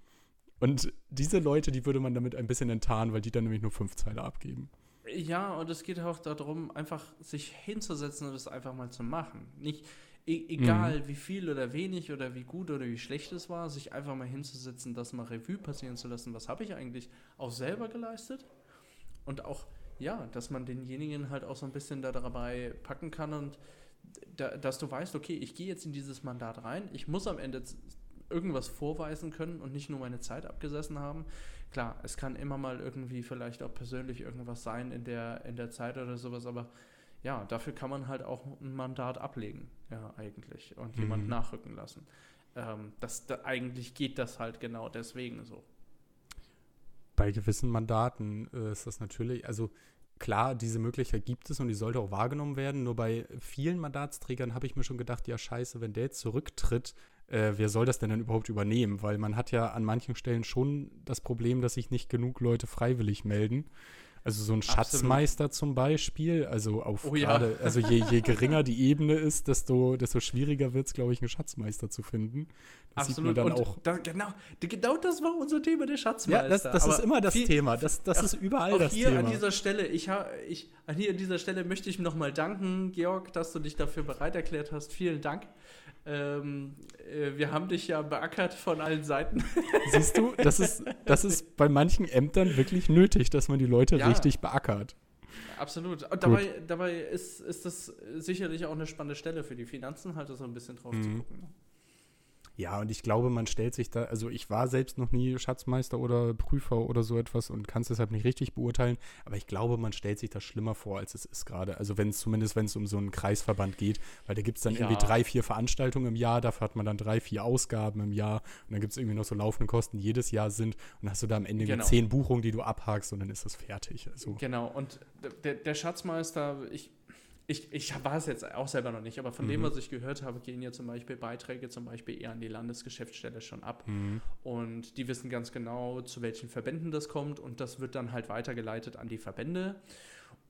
Und diese Leute, die würde man damit ein bisschen enttarnen, weil die dann nämlich nur fünf Zeile abgeben. Ja, und es geht auch darum, einfach sich hinzusetzen und das einfach mal zu machen. Nicht, E egal mhm. wie viel oder wenig oder wie gut oder wie schlecht es war, sich einfach mal hinzusetzen, das mal Revue passieren zu lassen, was habe ich eigentlich auch selber geleistet und auch, ja, dass man denjenigen halt auch so ein bisschen da dabei packen kann und da, dass du weißt, okay, ich gehe jetzt in dieses Mandat rein, ich muss am Ende irgendwas vorweisen können und nicht nur meine Zeit abgesessen haben. Klar, es kann immer mal irgendwie vielleicht auch persönlich irgendwas sein in der, in der Zeit oder sowas, aber ja, dafür kann man halt auch ein Mandat ablegen, ja, eigentlich, und mhm. jemand nachrücken lassen. Ähm, das, da, eigentlich geht das halt genau deswegen so. Bei gewissen Mandaten äh, ist das natürlich, also klar, diese Möglichkeit gibt es und die sollte auch wahrgenommen werden. Nur bei vielen Mandatsträgern habe ich mir schon gedacht, ja scheiße, wenn der jetzt zurücktritt, äh, wer soll das denn dann überhaupt übernehmen? Weil man hat ja an manchen Stellen schon das Problem, dass sich nicht genug Leute freiwillig melden. Also so ein Schatzmeister Absolut. zum Beispiel, also auf oh, gerade, ja. also je, je (laughs) geringer die Ebene ist, desto, desto schwieriger wird es, glaube ich, einen Schatzmeister zu finden. Das Absolut. sieht man dann Und auch. Da, genau, genau das war unser Thema, der Schatzmeister. Ja, das, das ist immer das viel, Thema. Das, das ist überall auch das hier Thema. An dieser Stelle, ich, ich, hier an dieser Stelle möchte ich nochmal danken, Georg, dass du dich dafür bereit erklärt hast. Vielen Dank. Ähm, äh, wir haben dich ja beackert von allen Seiten. (laughs) Siehst du, das ist, das ist bei manchen Ämtern wirklich nötig, dass man die Leute ja, richtig beackert. Absolut. Und dabei, dabei ist, ist das sicherlich auch eine spannende Stelle für die Finanzen, halt so ein bisschen drauf mhm. zu gucken. Ja, und ich glaube, man stellt sich da, also ich war selbst noch nie Schatzmeister oder Prüfer oder so etwas und kann es deshalb nicht richtig beurteilen, aber ich glaube, man stellt sich das schlimmer vor, als es ist gerade. Also wenn es zumindest, wenn es um so einen Kreisverband geht, weil da gibt es dann ja. irgendwie drei, vier Veranstaltungen im Jahr, dafür hat man dann drei, vier Ausgaben im Jahr und dann gibt es irgendwie noch so laufende Kosten, die jedes Jahr sind und dann hast du da am Ende genau. zehn Buchungen, die du abhakst und dann ist das fertig. Also. Genau, und der, der Schatzmeister, ich ich, ich war es jetzt auch selber noch nicht, aber von mhm. dem, was ich gehört habe, gehen ja zum Beispiel Beiträge zum Beispiel eher an die Landesgeschäftsstelle schon ab. Mhm. Und die wissen ganz genau, zu welchen Verbänden das kommt und das wird dann halt weitergeleitet an die Verbände.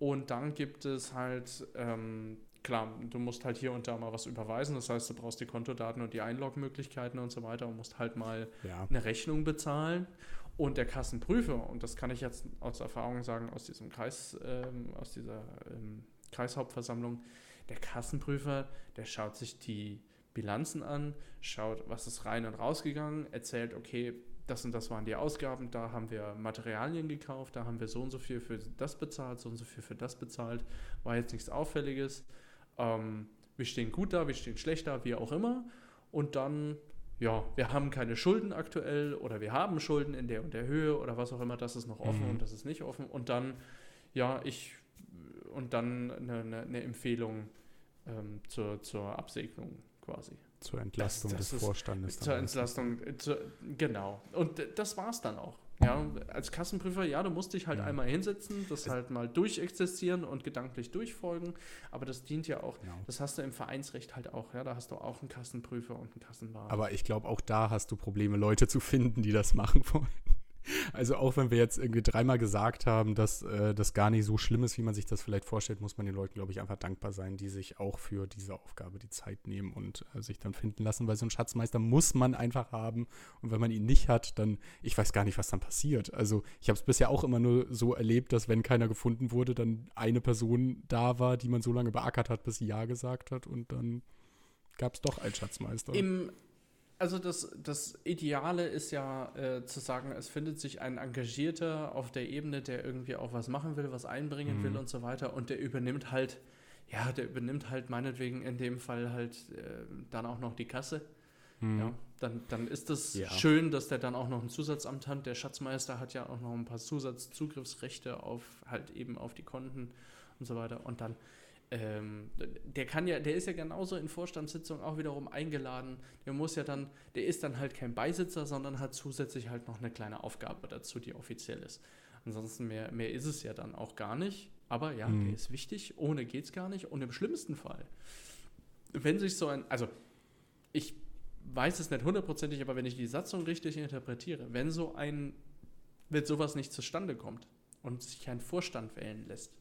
Und dann gibt es halt, ähm, klar, du musst halt hier und da mal was überweisen. Das heißt, du brauchst die Kontodaten und die Einlogmöglichkeiten und so weiter und musst halt mal ja. eine Rechnung bezahlen. Und der Kassenprüfer, und das kann ich jetzt aus Erfahrung sagen, aus diesem Kreis, ähm, aus dieser ähm, Kreishauptversammlung, der Kassenprüfer, der schaut sich die Bilanzen an, schaut, was ist rein und rausgegangen, erzählt, okay, das und das waren die Ausgaben, da haben wir Materialien gekauft, da haben wir so und so viel für das bezahlt, so und so viel für das bezahlt, war jetzt nichts Auffälliges. Ähm, wir stehen gut da, wir stehen schlecht da, wie auch immer. Und dann, ja, wir haben keine Schulden aktuell oder wir haben Schulden in der und der Höhe oder was auch immer, das ist noch offen mhm. und das ist nicht offen. Und dann, ja, ich, und dann eine, eine, eine Empfehlung ähm, zur, zur Absegnung quasi. Zur Entlastung das, das des Vorstandes. Zur Entlastung, zu, genau. Und das war es dann auch. Ja, als Kassenprüfer, ja, du musst dich halt ja. einmal hinsetzen, das halt mal durchexistieren und gedanklich durchfolgen, aber das dient ja auch, genau. das hast du im Vereinsrecht halt auch, ja, da hast du auch einen Kassenprüfer und einen Kassenwart. Aber ich glaube, auch da hast du Probleme, Leute zu finden, die das machen wollen. Also auch wenn wir jetzt irgendwie dreimal gesagt haben, dass äh, das gar nicht so schlimm ist, wie man sich das vielleicht vorstellt, muss man den Leuten, glaube ich, einfach dankbar sein, die sich auch für diese Aufgabe die Zeit nehmen und äh, sich dann finden lassen, weil so einen Schatzmeister muss man einfach haben. Und wenn man ihn nicht hat, dann, ich weiß gar nicht, was dann passiert. Also ich habe es bisher auch immer nur so erlebt, dass wenn keiner gefunden wurde, dann eine Person da war, die man so lange beackert hat, bis sie Ja gesagt hat und dann gab es doch einen Schatzmeister. Im also das, das Ideale ist ja äh, zu sagen, es findet sich ein Engagierter auf der Ebene, der irgendwie auch was machen will, was einbringen mhm. will und so weiter und der übernimmt halt, ja, der übernimmt halt meinetwegen in dem Fall halt äh, dann auch noch die Kasse. Mhm. Ja, dann, dann ist es ja. schön, dass der dann auch noch ein Zusatzamt hat. Der Schatzmeister hat ja auch noch ein paar Zusatzzugriffsrechte auf halt eben auf die Konten und so weiter. Und dann ähm, der kann ja, der ist ja genauso in Vorstandssitzungen auch wiederum eingeladen. Der muss ja dann, der ist dann halt kein Beisitzer, sondern hat zusätzlich halt noch eine kleine Aufgabe dazu, die offiziell ist. Ansonsten mehr, mehr ist es ja dann auch gar nicht. Aber ja, mhm. der ist wichtig. Ohne geht es gar nicht. Und im schlimmsten Fall, wenn sich so ein, also ich weiß es nicht hundertprozentig, aber wenn ich die Satzung richtig interpretiere, wenn so ein, wenn sowas nicht zustande kommt und sich ein Vorstand wählen lässt,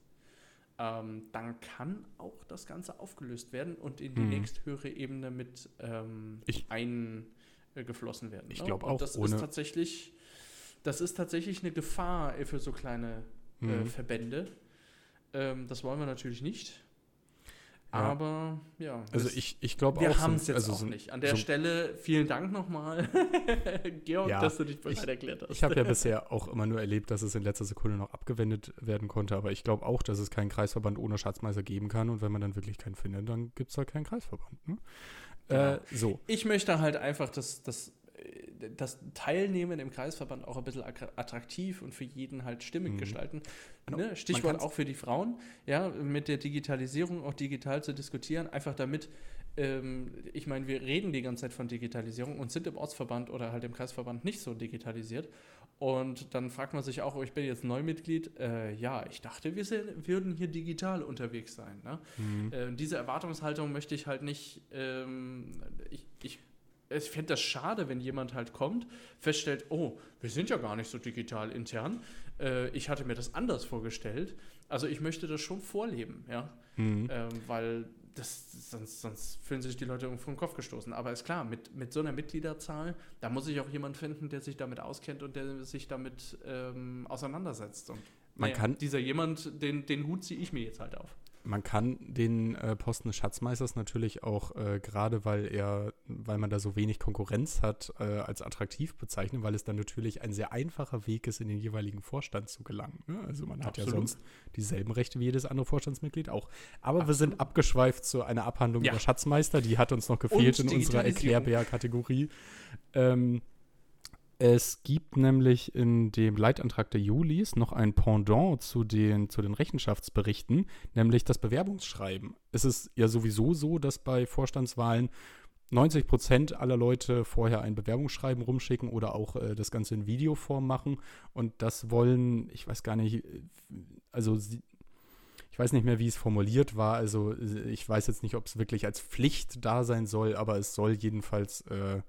ähm, dann kann auch das Ganze aufgelöst werden und in die hm. nächsthöhere Ebene mit ähm, eingeflossen werden. Ich ne? glaube auch. Das ist tatsächlich, das ist tatsächlich eine Gefahr für so kleine äh, hm. Verbände. Ähm, das wollen wir natürlich nicht. Aber ja. Also ich, ich glaube auch. Wir haben es jetzt also auch so, nicht. An der so Stelle vielen Dank nochmal, (laughs) Georg, ja, dass du dich bereit erklärt hast. Ich habe ja bisher auch immer nur erlebt, dass es in letzter Sekunde noch abgewendet werden konnte. Aber ich glaube auch, dass es keinen Kreisverband ohne Schatzmeister geben kann. Und wenn man dann wirklich keinen findet, dann gibt es halt keinen Kreisverband. Ne? Genau. Äh, so. Ich möchte halt einfach das, das das Teilnehmen im Kreisverband auch ein bisschen attraktiv und für jeden halt stimmig mhm. gestalten. Genau. Ne? Stichwort auch für die Frauen, ja, mit der Digitalisierung auch digital zu diskutieren, einfach damit, ähm, ich meine, wir reden die ganze Zeit von Digitalisierung und sind im Ortsverband oder halt im Kreisverband nicht so digitalisiert. Und dann fragt man sich auch, oh, ich bin jetzt Neumitglied. Äh, ja, ich dachte, wir sind, würden hier digital unterwegs sein. Ne? Mhm. Äh, diese Erwartungshaltung möchte ich halt nicht. Ähm, ich, ich ich fände das schade, wenn jemand halt kommt, feststellt, oh, wir sind ja gar nicht so digital intern. Äh, ich hatte mir das anders vorgestellt. Also ich möchte das schon vorleben, ja. Mhm. Ähm, weil das, sonst, sonst fühlen sich die Leute irgendwo vom Kopf gestoßen. Aber ist klar, mit, mit so einer Mitgliederzahl, da muss ich auch jemand finden, der sich damit auskennt und der sich damit ähm, auseinandersetzt. Und man naja, kann dieser jemand, den, den Hut ziehe ich mir jetzt halt auf man kann den äh, Posten des Schatzmeisters natürlich auch äh, gerade, weil er, weil man da so wenig Konkurrenz hat, äh, als attraktiv bezeichnen, weil es dann natürlich ein sehr einfacher Weg ist, in den jeweiligen Vorstand zu gelangen. Ne? Also man hat Absolut. ja sonst dieselben Rechte wie jedes andere Vorstandsmitglied auch. Aber Absolut. wir sind abgeschweift zu einer Abhandlung ja. über Schatzmeister, die hat uns noch gefehlt in unserer Erklärbär-Kategorie. Ähm, es gibt nämlich in dem Leitantrag der Julis noch ein Pendant zu den, zu den Rechenschaftsberichten, nämlich das Bewerbungsschreiben. Es ist ja sowieso so, dass bei Vorstandswahlen 90 Prozent aller Leute vorher ein Bewerbungsschreiben rumschicken oder auch äh, das Ganze in Videoform machen. Und das wollen, ich weiß gar nicht, also ich weiß nicht mehr, wie es formuliert war. Also ich weiß jetzt nicht, ob es wirklich als Pflicht da sein soll, aber es soll jedenfalls äh,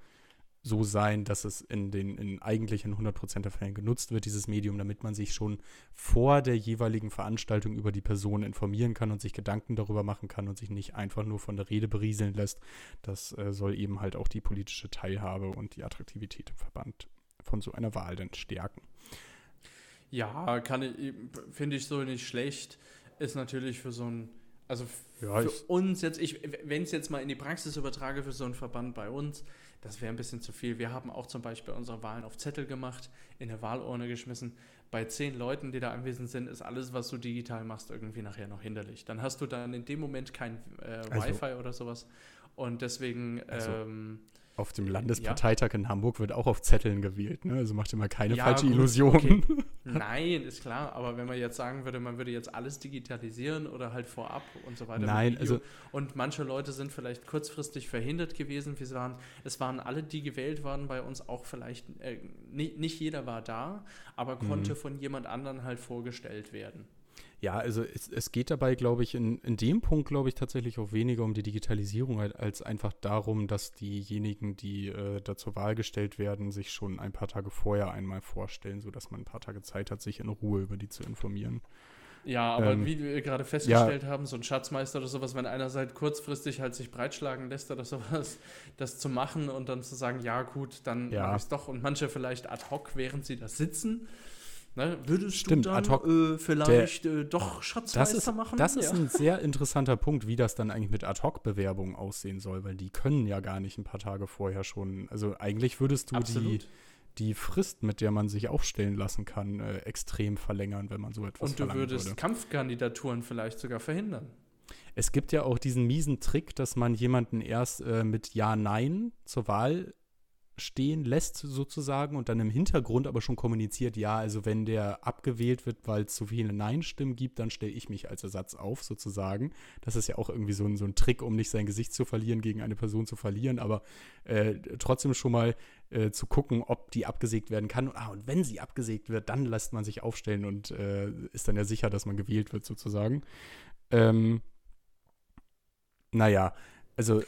so sein, dass es in den in eigentlich in 100% der Fällen genutzt wird, dieses Medium, damit man sich schon vor der jeweiligen Veranstaltung über die Person informieren kann und sich Gedanken darüber machen kann und sich nicht einfach nur von der Rede berieseln lässt. Das äh, soll eben halt auch die politische Teilhabe und die Attraktivität im Verband von so einer Wahl dann stärken. Ja, kann ich, finde ich so nicht schlecht. Ist natürlich für so ein, also ja, für uns jetzt, ich, wenn ich es jetzt mal in die Praxis übertrage, für so einen Verband bei uns, das wäre ein bisschen zu viel. Wir haben auch zum Beispiel unsere Wahlen auf Zettel gemacht, in eine Wahlurne geschmissen. Bei zehn Leuten, die da anwesend sind, ist alles, was du digital machst, irgendwie nachher noch hinderlich. Dann hast du dann in dem Moment kein äh, also, Wi-Fi oder sowas. Und deswegen. Also, ähm, auf dem Landesparteitag ja. in Hamburg wird auch auf Zetteln gewählt. Ne? Also macht ihr mal keine ja, falsche gut, Illusion. Okay. (laughs) Nein, ist klar. Aber wenn man jetzt sagen würde, man würde jetzt alles digitalisieren oder halt vorab und so weiter. Nein, also und manche Leute sind vielleicht kurzfristig verhindert gewesen. Wir waren, es waren alle, die gewählt waren, bei uns auch vielleicht. Äh, nicht, nicht jeder war da, aber konnte mhm. von jemand anderen halt vorgestellt werden. Ja, also es, es geht dabei, glaube ich, in, in dem Punkt, glaube ich, tatsächlich auch weniger um die Digitalisierung als einfach darum, dass diejenigen, die äh, da zur Wahl gestellt werden, sich schon ein paar Tage vorher einmal vorstellen, sodass man ein paar Tage Zeit hat, sich in Ruhe über die zu informieren. Ja, aber ähm, wie wir gerade festgestellt ja. haben, so ein Schatzmeister oder sowas, wenn einer seit kurzfristig halt sich breitschlagen lässt oder sowas, (laughs) das zu machen und dann zu sagen, ja gut, dann ja. mache ich es doch. Und manche vielleicht ad hoc, während sie da sitzen, Ne? Würdest Stimmt, du dann äh, vielleicht der, äh, doch Schatzmeister das ist, machen? Das ja. ist ein sehr interessanter Punkt, wie das dann eigentlich mit Ad-Hoc-Bewerbungen aussehen soll, weil die können ja gar nicht ein paar Tage vorher schon. Also eigentlich würdest du die, die Frist, mit der man sich aufstellen lassen kann, äh, extrem verlängern, wenn man so etwas Und du würdest würde. Kampfkandidaturen vielleicht sogar verhindern. Es gibt ja auch diesen miesen Trick, dass man jemanden erst äh, mit Ja, Nein zur Wahl stehen lässt sozusagen und dann im Hintergrund aber schon kommuniziert, ja, also wenn der abgewählt wird, weil es zu viele Nein-Stimmen gibt, dann stelle ich mich als Ersatz auf sozusagen. Das ist ja auch irgendwie so ein, so ein Trick, um nicht sein Gesicht zu verlieren, gegen eine Person zu verlieren, aber äh, trotzdem schon mal äh, zu gucken, ob die abgesägt werden kann. Ah, und wenn sie abgesägt wird, dann lässt man sich aufstellen und äh, ist dann ja sicher, dass man gewählt wird sozusagen. Ähm, naja, also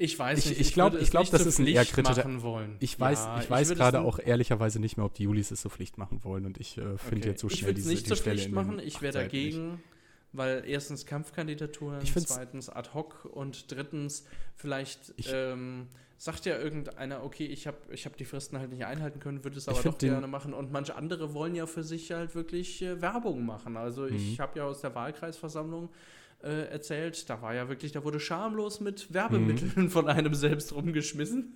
ich weiß nicht. Ich, ich glaube, ich glaub, das ist ein eher kritischer. Ich weiß, ja, ich weiß gerade auch ehrlicherweise nicht mehr, ob die Julis es so Pflicht machen wollen und ich äh, finde okay. jetzt so schnell ich diese nicht die zur Stelle Pflicht machen. Ich wäre dagegen, nicht. weil erstens Kampfkandidaturen, zweitens ad hoc und drittens vielleicht ähm, sagt ja irgendeiner, okay, ich habe ich hab die Fristen halt nicht einhalten können, würde es aber doch gerne machen. Und manche andere wollen ja für sich halt wirklich äh, Werbung machen. Also mhm. ich habe ja aus der Wahlkreisversammlung äh, erzählt. Da war ja wirklich, da wurde schamlos mit Werbemitteln mhm. von einem selbst rumgeschmissen.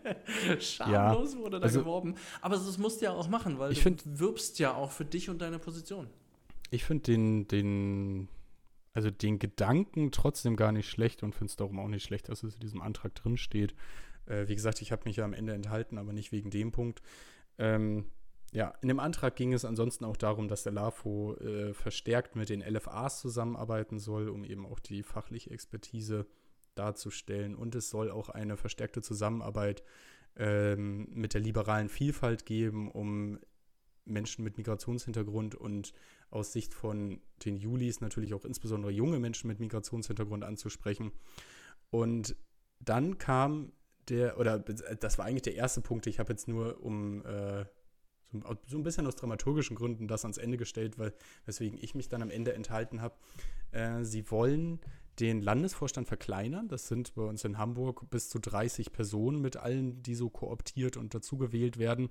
(laughs) schamlos ja, wurde da also, geworben. Aber das musst du ja auch machen, weil du find, wirbst ja auch für dich und deine Position. Ich finde den, den, also den Gedanken trotzdem gar nicht schlecht und finde es darum auch nicht schlecht, dass es in diesem Antrag drin steht. Äh, wie gesagt, ich habe mich ja am Ende enthalten, aber nicht wegen dem Punkt. Ähm, ja, in dem Antrag ging es ansonsten auch darum, dass der LAFO äh, verstärkt mit den LFAs zusammenarbeiten soll, um eben auch die fachliche Expertise darzustellen. Und es soll auch eine verstärkte Zusammenarbeit ähm, mit der liberalen Vielfalt geben, um Menschen mit Migrationshintergrund und aus Sicht von den Julis natürlich auch insbesondere junge Menschen mit Migrationshintergrund anzusprechen. Und dann kam der, oder das war eigentlich der erste Punkt, ich habe jetzt nur um äh, so ein bisschen aus dramaturgischen Gründen das ans Ende gestellt, weil, weswegen ich mich dann am Ende enthalten habe. Äh, sie wollen den Landesvorstand verkleinern. Das sind bei uns in Hamburg bis zu 30 Personen mit allen, die so kooptiert und dazugewählt werden.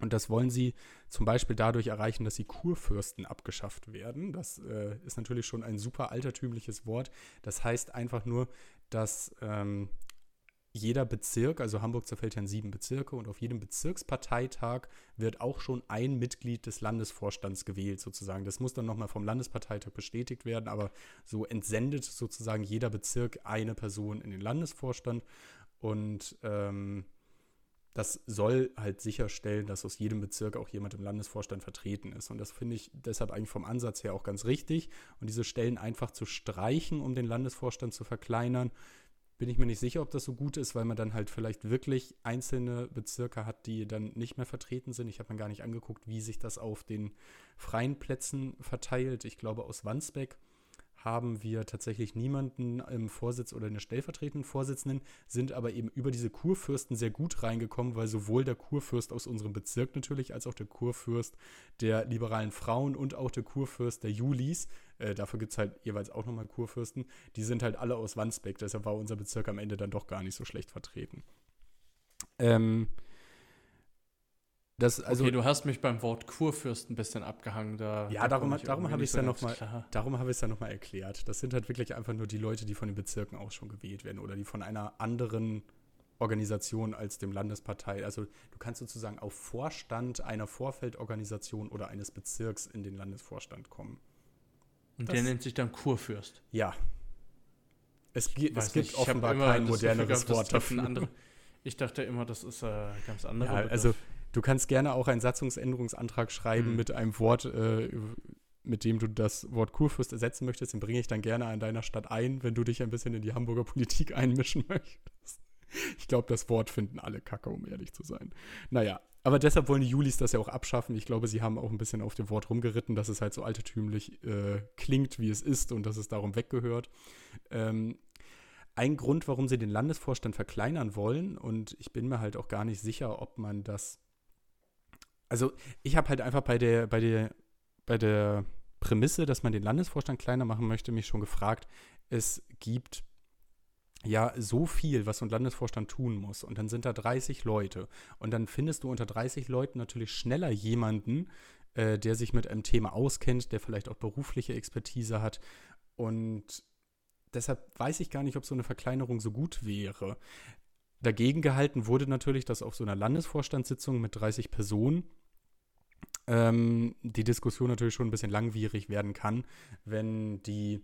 Und das wollen sie zum Beispiel dadurch erreichen, dass sie Kurfürsten abgeschafft werden. Das äh, ist natürlich schon ein super altertümliches Wort. Das heißt einfach nur, dass ähm, jeder Bezirk, also Hamburg zerfällt ja in sieben Bezirke und auf jedem Bezirksparteitag wird auch schon ein Mitglied des Landesvorstands gewählt, sozusagen. Das muss dann nochmal vom Landesparteitag bestätigt werden, aber so entsendet sozusagen jeder Bezirk eine Person in den Landesvorstand und ähm, das soll halt sicherstellen, dass aus jedem Bezirk auch jemand im Landesvorstand vertreten ist. Und das finde ich deshalb eigentlich vom Ansatz her auch ganz richtig. Und diese Stellen einfach zu streichen, um den Landesvorstand zu verkleinern, bin ich mir nicht sicher, ob das so gut ist, weil man dann halt vielleicht wirklich einzelne Bezirke hat, die dann nicht mehr vertreten sind. Ich habe mir gar nicht angeguckt, wie sich das auf den freien Plätzen verteilt. Ich glaube, aus Wandsbeck haben wir tatsächlich niemanden im Vorsitz oder eine stellvertretenden Vorsitzenden, sind aber eben über diese Kurfürsten sehr gut reingekommen, weil sowohl der Kurfürst aus unserem Bezirk natürlich, als auch der Kurfürst der liberalen Frauen und auch der Kurfürst der Julis, äh, dafür gibt es halt jeweils auch nochmal Kurfürsten, die sind halt alle aus Wandsbeck, deshalb war unser Bezirk am Ende dann doch gar nicht so schlecht vertreten. Ähm, Das, also, okay, du hast mich beim Wort Kurfürst ein bisschen abgehangen. Da, ja, da darum, darum habe ich es ja nochmal hab noch erklärt. Das sind halt wirklich einfach nur die Leute, die von den Bezirken auch schon gewählt werden oder die von einer anderen Organisation als dem Landespartei. Also du kannst sozusagen auf Vorstand einer Vorfeldorganisation oder eines Bezirks in den Landesvorstand kommen. Und das, der nennt sich dann Kurfürst. Ja. Es, gi es gibt offenbar kein moderneres Wort dafür. Ich dachte immer, das ist äh, ganz andere. Ja, also du kannst gerne auch einen Satzungsänderungsantrag schreiben mhm. mit einem Wort, äh, mit dem du das Wort Kurfürst ersetzen möchtest. Den bringe ich dann gerne an deiner Stadt ein, wenn du dich ein bisschen in die Hamburger Politik (laughs) einmischen möchtest. Ich glaube, das Wort finden alle kacke, um ehrlich zu sein. Naja, aber deshalb wollen die Julis das ja auch abschaffen. Ich glaube, sie haben auch ein bisschen auf dem Wort rumgeritten, dass es halt so altertümlich äh, klingt, wie es ist und dass es darum weggehört. Ähm, ein Grund, warum sie den Landesvorstand verkleinern wollen, und ich bin mir halt auch gar nicht sicher, ob man das. Also, ich habe halt einfach bei der, bei der, bei der Prämisse, dass man den Landesvorstand kleiner machen möchte, mich schon gefragt, es gibt ja so viel, was so ein Landesvorstand tun muss. Und dann sind da 30 Leute. Und dann findest du unter 30 Leuten natürlich schneller jemanden, äh, der sich mit einem Thema auskennt, der vielleicht auch berufliche Expertise hat. Und deshalb weiß ich gar nicht, ob so eine Verkleinerung so gut wäre. Dagegen gehalten wurde natürlich, dass auf so einer Landesvorstandssitzung mit 30 Personen ähm, die Diskussion natürlich schon ein bisschen langwierig werden kann, wenn die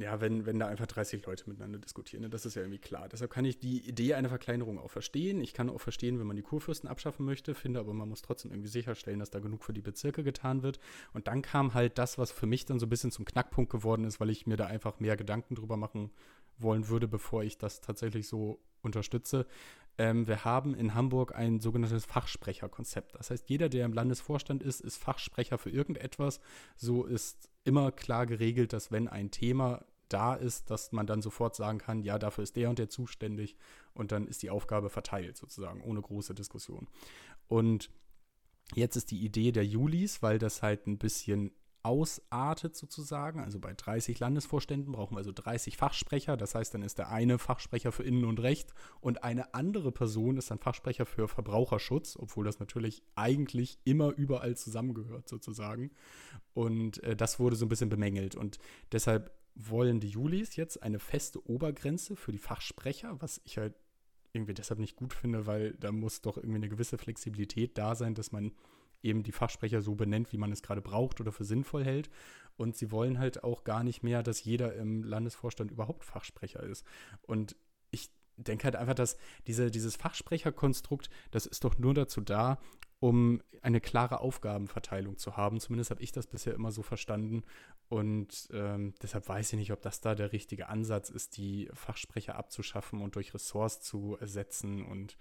ja, wenn, wenn da einfach 30 Leute miteinander diskutieren, ne? das ist ja irgendwie klar. Deshalb kann ich die Idee einer Verkleinerung auch verstehen. Ich kann auch verstehen, wenn man die Kurfürsten abschaffen möchte, finde aber, man muss trotzdem irgendwie sicherstellen, dass da genug für die Bezirke getan wird. Und dann kam halt das, was für mich dann so ein bisschen zum Knackpunkt geworden ist, weil ich mir da einfach mehr Gedanken drüber machen wollen würde, bevor ich das tatsächlich so unterstütze. Ähm, wir haben in Hamburg ein sogenanntes Fachsprecherkonzept. Das heißt, jeder, der im Landesvorstand ist, ist Fachsprecher für irgendetwas. So ist immer klar geregelt, dass wenn ein Thema da ist, dass man dann sofort sagen kann, ja, dafür ist der und der zuständig und dann ist die Aufgabe verteilt sozusagen, ohne große Diskussion. Und jetzt ist die Idee der Julis, weil das halt ein bisschen ausartet sozusagen. Also bei 30 Landesvorständen brauchen wir also 30 Fachsprecher. Das heißt, dann ist der eine Fachsprecher für Innen- und Recht und eine andere Person ist dann Fachsprecher für Verbraucherschutz, obwohl das natürlich eigentlich immer überall zusammengehört sozusagen. Und äh, das wurde so ein bisschen bemängelt. Und deshalb wollen die Julis jetzt eine feste Obergrenze für die Fachsprecher, was ich halt irgendwie deshalb nicht gut finde, weil da muss doch irgendwie eine gewisse Flexibilität da sein, dass man eben die Fachsprecher so benennt, wie man es gerade braucht oder für sinnvoll hält. Und sie wollen halt auch gar nicht mehr, dass jeder im Landesvorstand überhaupt Fachsprecher ist. Und ich denke halt einfach, dass diese, dieses Fachsprecherkonstrukt, das ist doch nur dazu da, um eine klare Aufgabenverteilung zu haben. Zumindest habe ich das bisher immer so verstanden. Und ähm, deshalb weiß ich nicht, ob das da der richtige Ansatz ist, die Fachsprecher abzuschaffen und durch Ressorts zu ersetzen. Und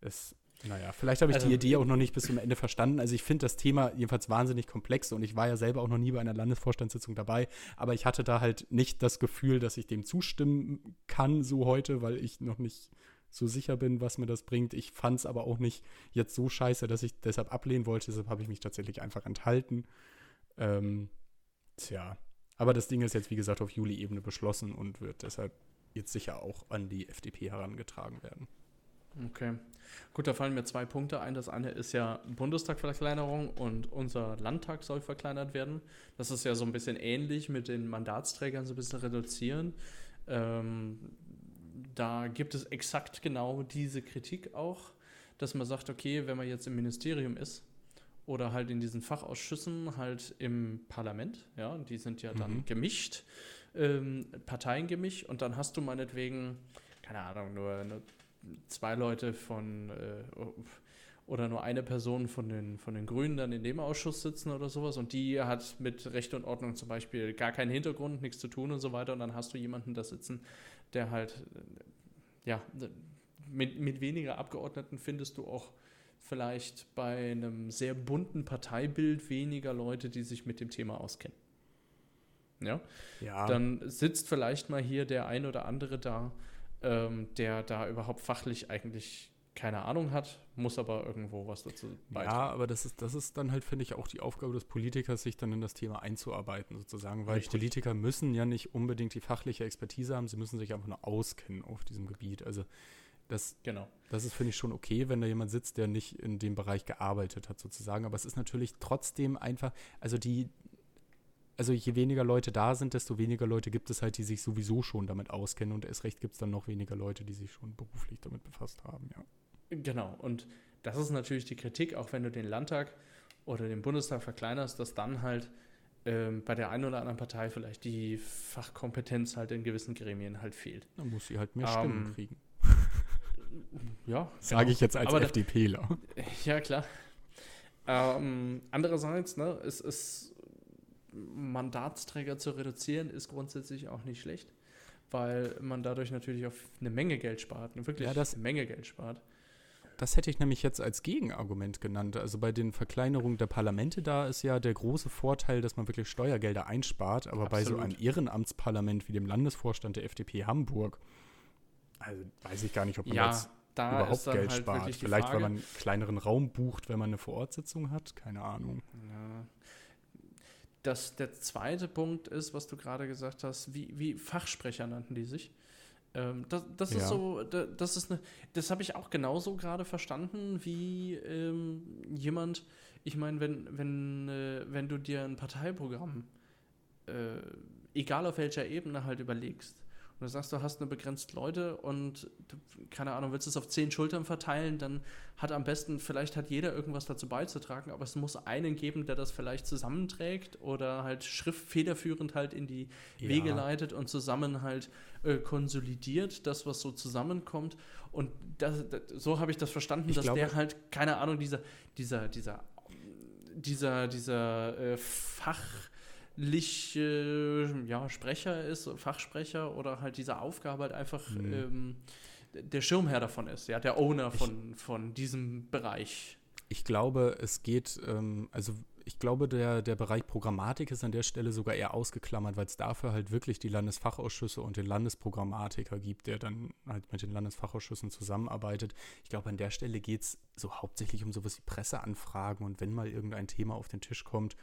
es naja, vielleicht habe ich also, die Idee auch noch nicht bis zum Ende verstanden. Also ich finde das Thema jedenfalls wahnsinnig komplex und ich war ja selber auch noch nie bei einer Landesvorstandssitzung dabei, aber ich hatte da halt nicht das Gefühl, dass ich dem zustimmen kann so heute, weil ich noch nicht so sicher bin, was mir das bringt. Ich fand es aber auch nicht jetzt so scheiße, dass ich deshalb ablehnen wollte. Deshalb habe ich mich tatsächlich einfach enthalten. Ähm, tja, aber das Ding ist jetzt, wie gesagt, auf Juli-Ebene beschlossen und wird deshalb jetzt sicher auch an die FDP herangetragen werden. Okay. Gut, da fallen mir zwei Punkte ein. Das eine ist ja Bundestagverkleinerung und unser Landtag soll verkleinert werden. Das ist ja so ein bisschen ähnlich mit den Mandatsträgern so ein bisschen reduzieren. Ähm, da gibt es exakt genau diese Kritik auch, dass man sagt, okay, wenn man jetzt im Ministerium ist oder halt in diesen Fachausschüssen halt im Parlament, ja, die sind ja dann mhm. gemischt, ähm, Parteien gemischt und dann hast du meinetwegen, keine Ahnung, nur, nur zwei Leute von äh, oder nur eine Person von den, von den Grünen dann in dem Ausschuss sitzen oder sowas und die hat mit Recht und Ordnung zum Beispiel gar keinen Hintergrund, nichts zu tun und so weiter und dann hast du jemanden da sitzen, der halt, äh, ja, mit, mit weniger Abgeordneten findest du auch vielleicht bei einem sehr bunten Parteibild weniger Leute, die sich mit dem Thema auskennen. Ja? ja. Dann sitzt vielleicht mal hier der ein oder andere da, ähm, der da überhaupt fachlich eigentlich keine Ahnung hat, muss aber irgendwo was dazu beitragen. Ja, aber das ist, das ist dann halt, finde ich, auch die Aufgabe des Politikers, sich dann in das Thema einzuarbeiten, sozusagen. Weil Richtig. Politiker müssen ja nicht unbedingt die fachliche Expertise haben, sie müssen sich einfach nur auskennen auf diesem Gebiet. Also Das, genau. Das ist, finde ich, schon okay, wenn da jemand sitzt, der nicht in dem Bereich gearbeitet hat, sozusagen. Aber es ist natürlich trotzdem einfach, also die, also je weniger Leute da sind, desto weniger Leute gibt es halt, die sich sowieso schon damit auskennen. Und erst recht gibt es dann noch weniger Leute, die sich schon beruflich damit befasst haben, ja. Genau. Und das ist natürlich die Kritik, auch wenn du den Landtag oder den Bundestag verkleinerst, dass dann halt ähm, bei der einen oder anderen Partei vielleicht die Fachkompetenz halt in gewissen Gremien halt fehlt. Dann muss sie halt mehr ähm, Stimmen kriegen. (laughs) Ja. Sage genau. ich jetzt als Aber FDPler. Da, (laughs) ja, klar. Ähm, andererseits, ne, es ist Mandatsträger zu reduzieren, ist grundsätzlich auch nicht schlecht, weil man dadurch natürlich auf eine Menge Geld spart, wirklich ja, das, eine Menge Geld spart. Das hätte ich nämlich jetzt als Gegenargument genannt. Also bei den Verkleinerungen der Parlamente, da ist ja der große Vorteil, dass man wirklich Steuergelder einspart. Aber Absolut. bei so einem Ehrenamtsparlament wie dem Landesvorstand der FDP Hamburg, also weiß ich gar nicht, ob man ja, jetzt überhaupt Geld halt spart. Vielleicht, Frage, weil man einen kleineren Raum bucht, wenn man eine Vorortsitzung hat. Keine Ahnung. Ja. Das, der zweite Punkt ist, was du gerade gesagt hast, wie, wie Fachsprecher nannten die sich. Ähm, das, das ja. ist so, das ist eine, das habe ich auch genauso gerade verstanden, wie ähm, jemand, ich meine, wenn, wenn, äh, wenn du dir ein Parteiprogramm, äh, egal auf welcher Ebene halt überlegst, du sagst, du hast nur begrenzt Leute und du, keine Ahnung, willst es auf zehn Schultern verteilen, dann hat am besten, vielleicht hat jeder irgendwas dazu beizutragen, aber es muss einen geben, der das vielleicht zusammenträgt oder halt schriftfederführend halt in die ja. Wege leitet und zusammen halt äh, konsolidiert, das, was so zusammenkommt. Und das, das, so habe ich das verstanden, ich dass glaube, der halt, keine Ahnung, dieser, dieser, dieser, dieser, dieser äh, Fach äh, ja, Sprecher ist, Fachsprecher oder halt diese Aufgabe halt einfach mhm. ähm, der Schirmherr davon ist, ja, der Owner von, ich, von diesem Bereich. Ich glaube, es geht, ähm, also ich glaube, der, der Bereich Programmatik ist an der Stelle sogar eher ausgeklammert, weil es dafür halt wirklich die Landesfachausschüsse und den Landesprogrammatiker gibt, der dann halt mit den Landesfachausschüssen zusammenarbeitet. Ich glaube, an der Stelle geht es so hauptsächlich um sowas wie Presseanfragen und wenn mal irgendein Thema auf den Tisch kommt,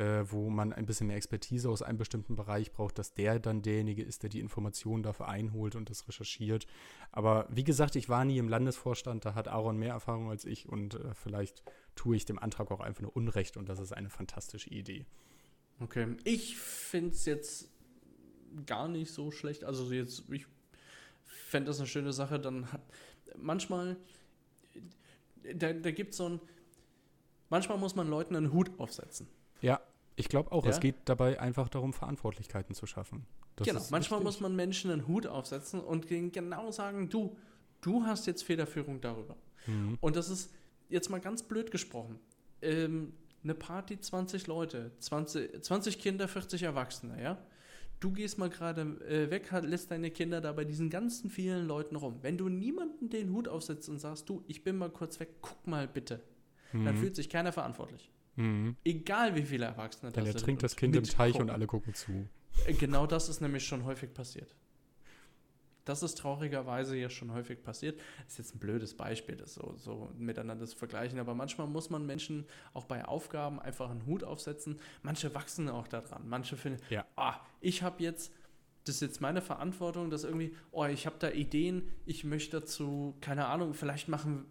äh, wo man ein bisschen mehr Expertise aus einem bestimmten Bereich braucht, dass der dann derjenige ist, der die Informationen dafür einholt und das recherchiert. Aber wie gesagt, ich war nie im Landesvorstand, da hat Aaron mehr Erfahrung als ich und äh, vielleicht tue ich dem Antrag auch einfach nur Unrecht und das ist eine fantastische Idee. Okay, ich finde es jetzt gar nicht so schlecht. Also jetzt, ich fände das eine schöne Sache. Dann hat manchmal, da, da gibt es so ein, manchmal muss man Leuten einen Hut aufsetzen. Ja, ich glaube auch. Ja? Es geht dabei einfach darum, Verantwortlichkeiten zu schaffen. Das genau, manchmal wichtig. muss man Menschen einen Hut aufsetzen und genau sagen, du, du hast jetzt Federführung darüber. Mhm. Und das ist jetzt mal ganz blöd gesprochen. Ähm, eine Party, 20 Leute, 20, 20 Kinder, 40 Erwachsene, ja? Du gehst mal gerade äh, weg, lässt deine Kinder da bei diesen ganzen vielen Leuten rum. Wenn du niemanden den Hut aufsetzt und sagst, du, ich bin mal kurz weg, guck mal bitte, mhm. dann fühlt sich keiner verantwortlich. Mhm. Egal wie viele Erwachsene da sind. Er trinkt das Kind im Teich gucken. und alle gucken zu. Äh, genau das ist nämlich schon häufig passiert. Das ist traurigerweise ja schon häufig passiert. Das ist jetzt ein blödes Beispiel, das so, so miteinander zu vergleichen, aber manchmal muss man Menschen auch bei Aufgaben einfach einen Hut aufsetzen. Manche wachsen auch daran. Manche finden, ja. ah, ich habe jetzt, das ist jetzt meine Verantwortung, dass irgendwie, oh, ich habe da Ideen, ich möchte dazu, keine Ahnung, vielleicht machen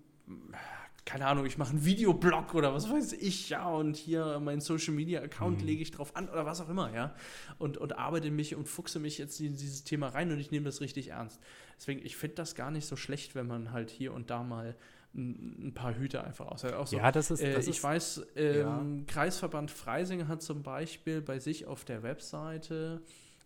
keine Ahnung, ich mache einen Videoblog oder was weiß ich, ja, und hier mein Social Media Account mhm. lege ich drauf an oder was auch immer, ja. Und, und arbeite mich und fuchse mich jetzt in dieses Thema rein und ich nehme das richtig ernst. Deswegen, ich finde das gar nicht so schlecht, wenn man halt hier und da mal ein, paar Hüte einfach aus. Auch so, ja, das ist. Äh, das äh, ich ist, weiß, ähm, ja. Kreisverband Freising hat zum Beispiel bei sich auf der Webseite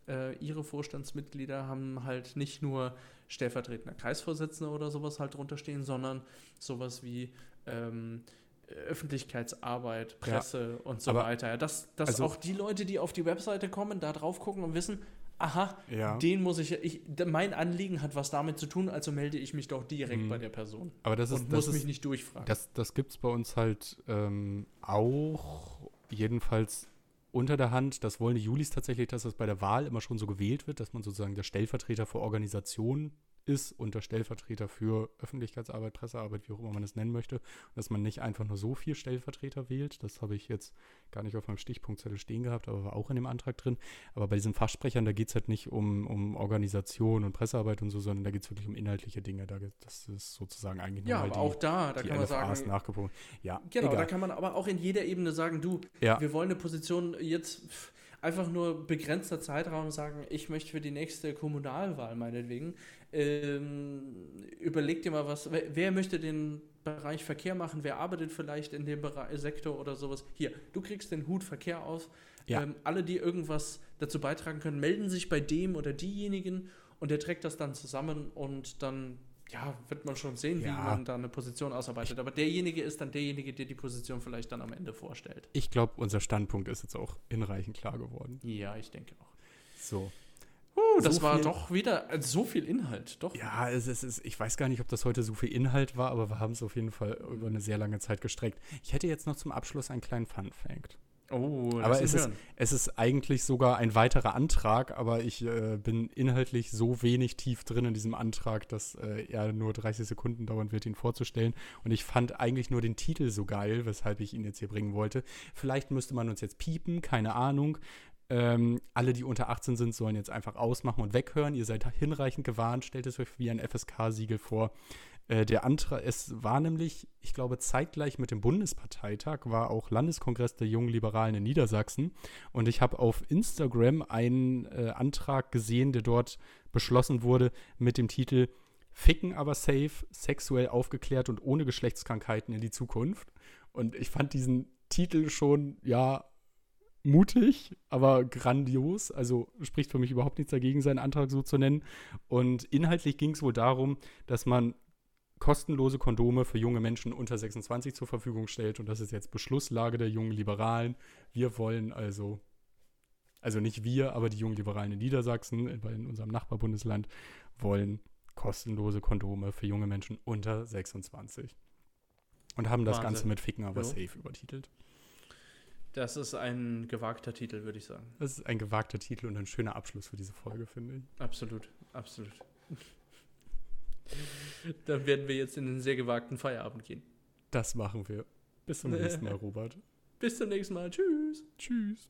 äh, ihre Vorstandsmitglieder haben halt nicht nur stellvertretender Kreisvorsitzender oder sowas halt drunter stehen, sondern sowas wie ähm, Öffentlichkeitsarbeit, Presse ja, und so weiter. Ja, dass dass also, auch die Leute, die auf die Webseite kommen, da drauf gucken und wissen, aha, ja. den muss ich, ich, mein Anliegen hat was damit zu tun, also melde ich mich doch direkt mhm. bei der Person. Aber das ist, und das muss ist, mich nicht durchfragen. Das, das gibt es bei uns halt ähm, auch, jedenfalls unter der Hand. Das wollen die Julis tatsächlich, dass das bei der Wahl immer schon so gewählt wird, dass man sozusagen der Stellvertreter für Organisationen ist und der Stellvertreter für Öffentlichkeitsarbeit, Pressearbeit, wie auch immer man es nennen möchte. Und dass man nicht einfach nur so vier Stellvertreter wählt. Das habe ich jetzt gar nicht auf meinem Stichpunktzettel stehen gehabt, aber war auch in dem Antrag drin. Aber bei diesen Fachsprechern, da geht es halt nicht um, um Organisation und Pressearbeit und so, sondern da geht es wirklich um inhaltliche Dinge. Da, das ist sozusagen eigentlich ja, aber die, auch da, da kann man sagen, nachgepumpt. Ja, genau, egal. da kann man aber auch in jeder Ebene sagen, du, ja. wir wollen eine Position jetzt einfach nur begrenzter Zeitraum sagen, ich möchte für die nächste Kommunalwahl meinetwegen, ähm, überleg dir mal was, wer, wer, möchte den Bereich Verkehr machen, wer arbeitet vielleicht in dem Bereich, Sektor oder sowas. Hier, du kriegst den Hut Verkehr auf. Ja. Ähm, alle, die irgendwas dazu beitragen können, melden sich bei dem oder diejenigen und der trägt das dann zusammen und dann ja, wird man schon sehen, ja. wie man da eine Position ausarbeitet. Aber derjenige ist dann derjenige, der die Position vielleicht dann am Ende vorstellt. Ich glaube, unser Standpunkt ist jetzt auch hinreichend klar geworden. Ja, ich denke auch. So. Uh, das so war doch wieder also so viel Inhalt, doch. Ja, es es ist, ich weiß gar nicht, ob das heute so viel Inhalt war, aber wir haben es auf jeden Fall über eine sehr lange Zeit gestreckt. Ich hätte jetzt noch zum Abschluss einen kleinen Fun-Fact. Oh, aber es ist, es ist eigentlich sogar ein weiterer Antrag, aber ich äh, bin inhaltlich so wenig tief drin in diesem Antrag, dass äh, er nur 30 Sekunden dauern wird, ihn vorzustellen. Und ich fand eigentlich nur den Titel so geil, weshalb ich ihn jetzt hier bringen wollte. Vielleicht müsste man uns jetzt piepen, keine Ahnung. Ähm, alle, die unter 18 sind, sollen jetzt einfach ausmachen und weghören. Ihr seid hinreichend gewarnt. Stellt es euch wie ein FSK-Siegel vor. Äh, der Antrag, es war nämlich, ich glaube, zeitgleich mit dem Bundesparteitag war auch Landeskongress der Jungen Liberalen in Niedersachsen. Und ich habe auf Instagram einen äh, Antrag gesehen, der dort beschlossen wurde mit dem Titel Ficken aber safe, sexuell aufgeklärt und ohne Geschlechtskrankheiten in die Zukunft. Und ich fand diesen Titel schon, ja, mutig, aber grandios. Also spricht für mich überhaupt nichts dagegen, seinen Antrag so zu nennen. Und inhaltlich ging es wohl darum, dass man kostenlose Kondome für junge Menschen unter 26 zur Verfügung stellt. Und das ist jetzt Beschlusslage der jungen Liberalen. Wir wollen also, also nicht wir, aber die jungen Liberalen in Niedersachsen, in unserem Nachbarbundesland, wollen kostenlose Kondome für junge Menschen unter 26. Und haben das Wahnsinn. Ganze mit Ficken aber jo. safe übertitelt. Das ist ein gewagter Titel, würde ich sagen. Das ist ein gewagter Titel und ein schöner Abschluss für diese Folge, finde ich. Absolut, absolut. (laughs) Dann werden wir jetzt in den sehr gewagten Feierabend gehen. Das machen wir. Bis zum nächsten Mal, Robert. (laughs) Bis zum nächsten Mal. Tschüss. Tschüss.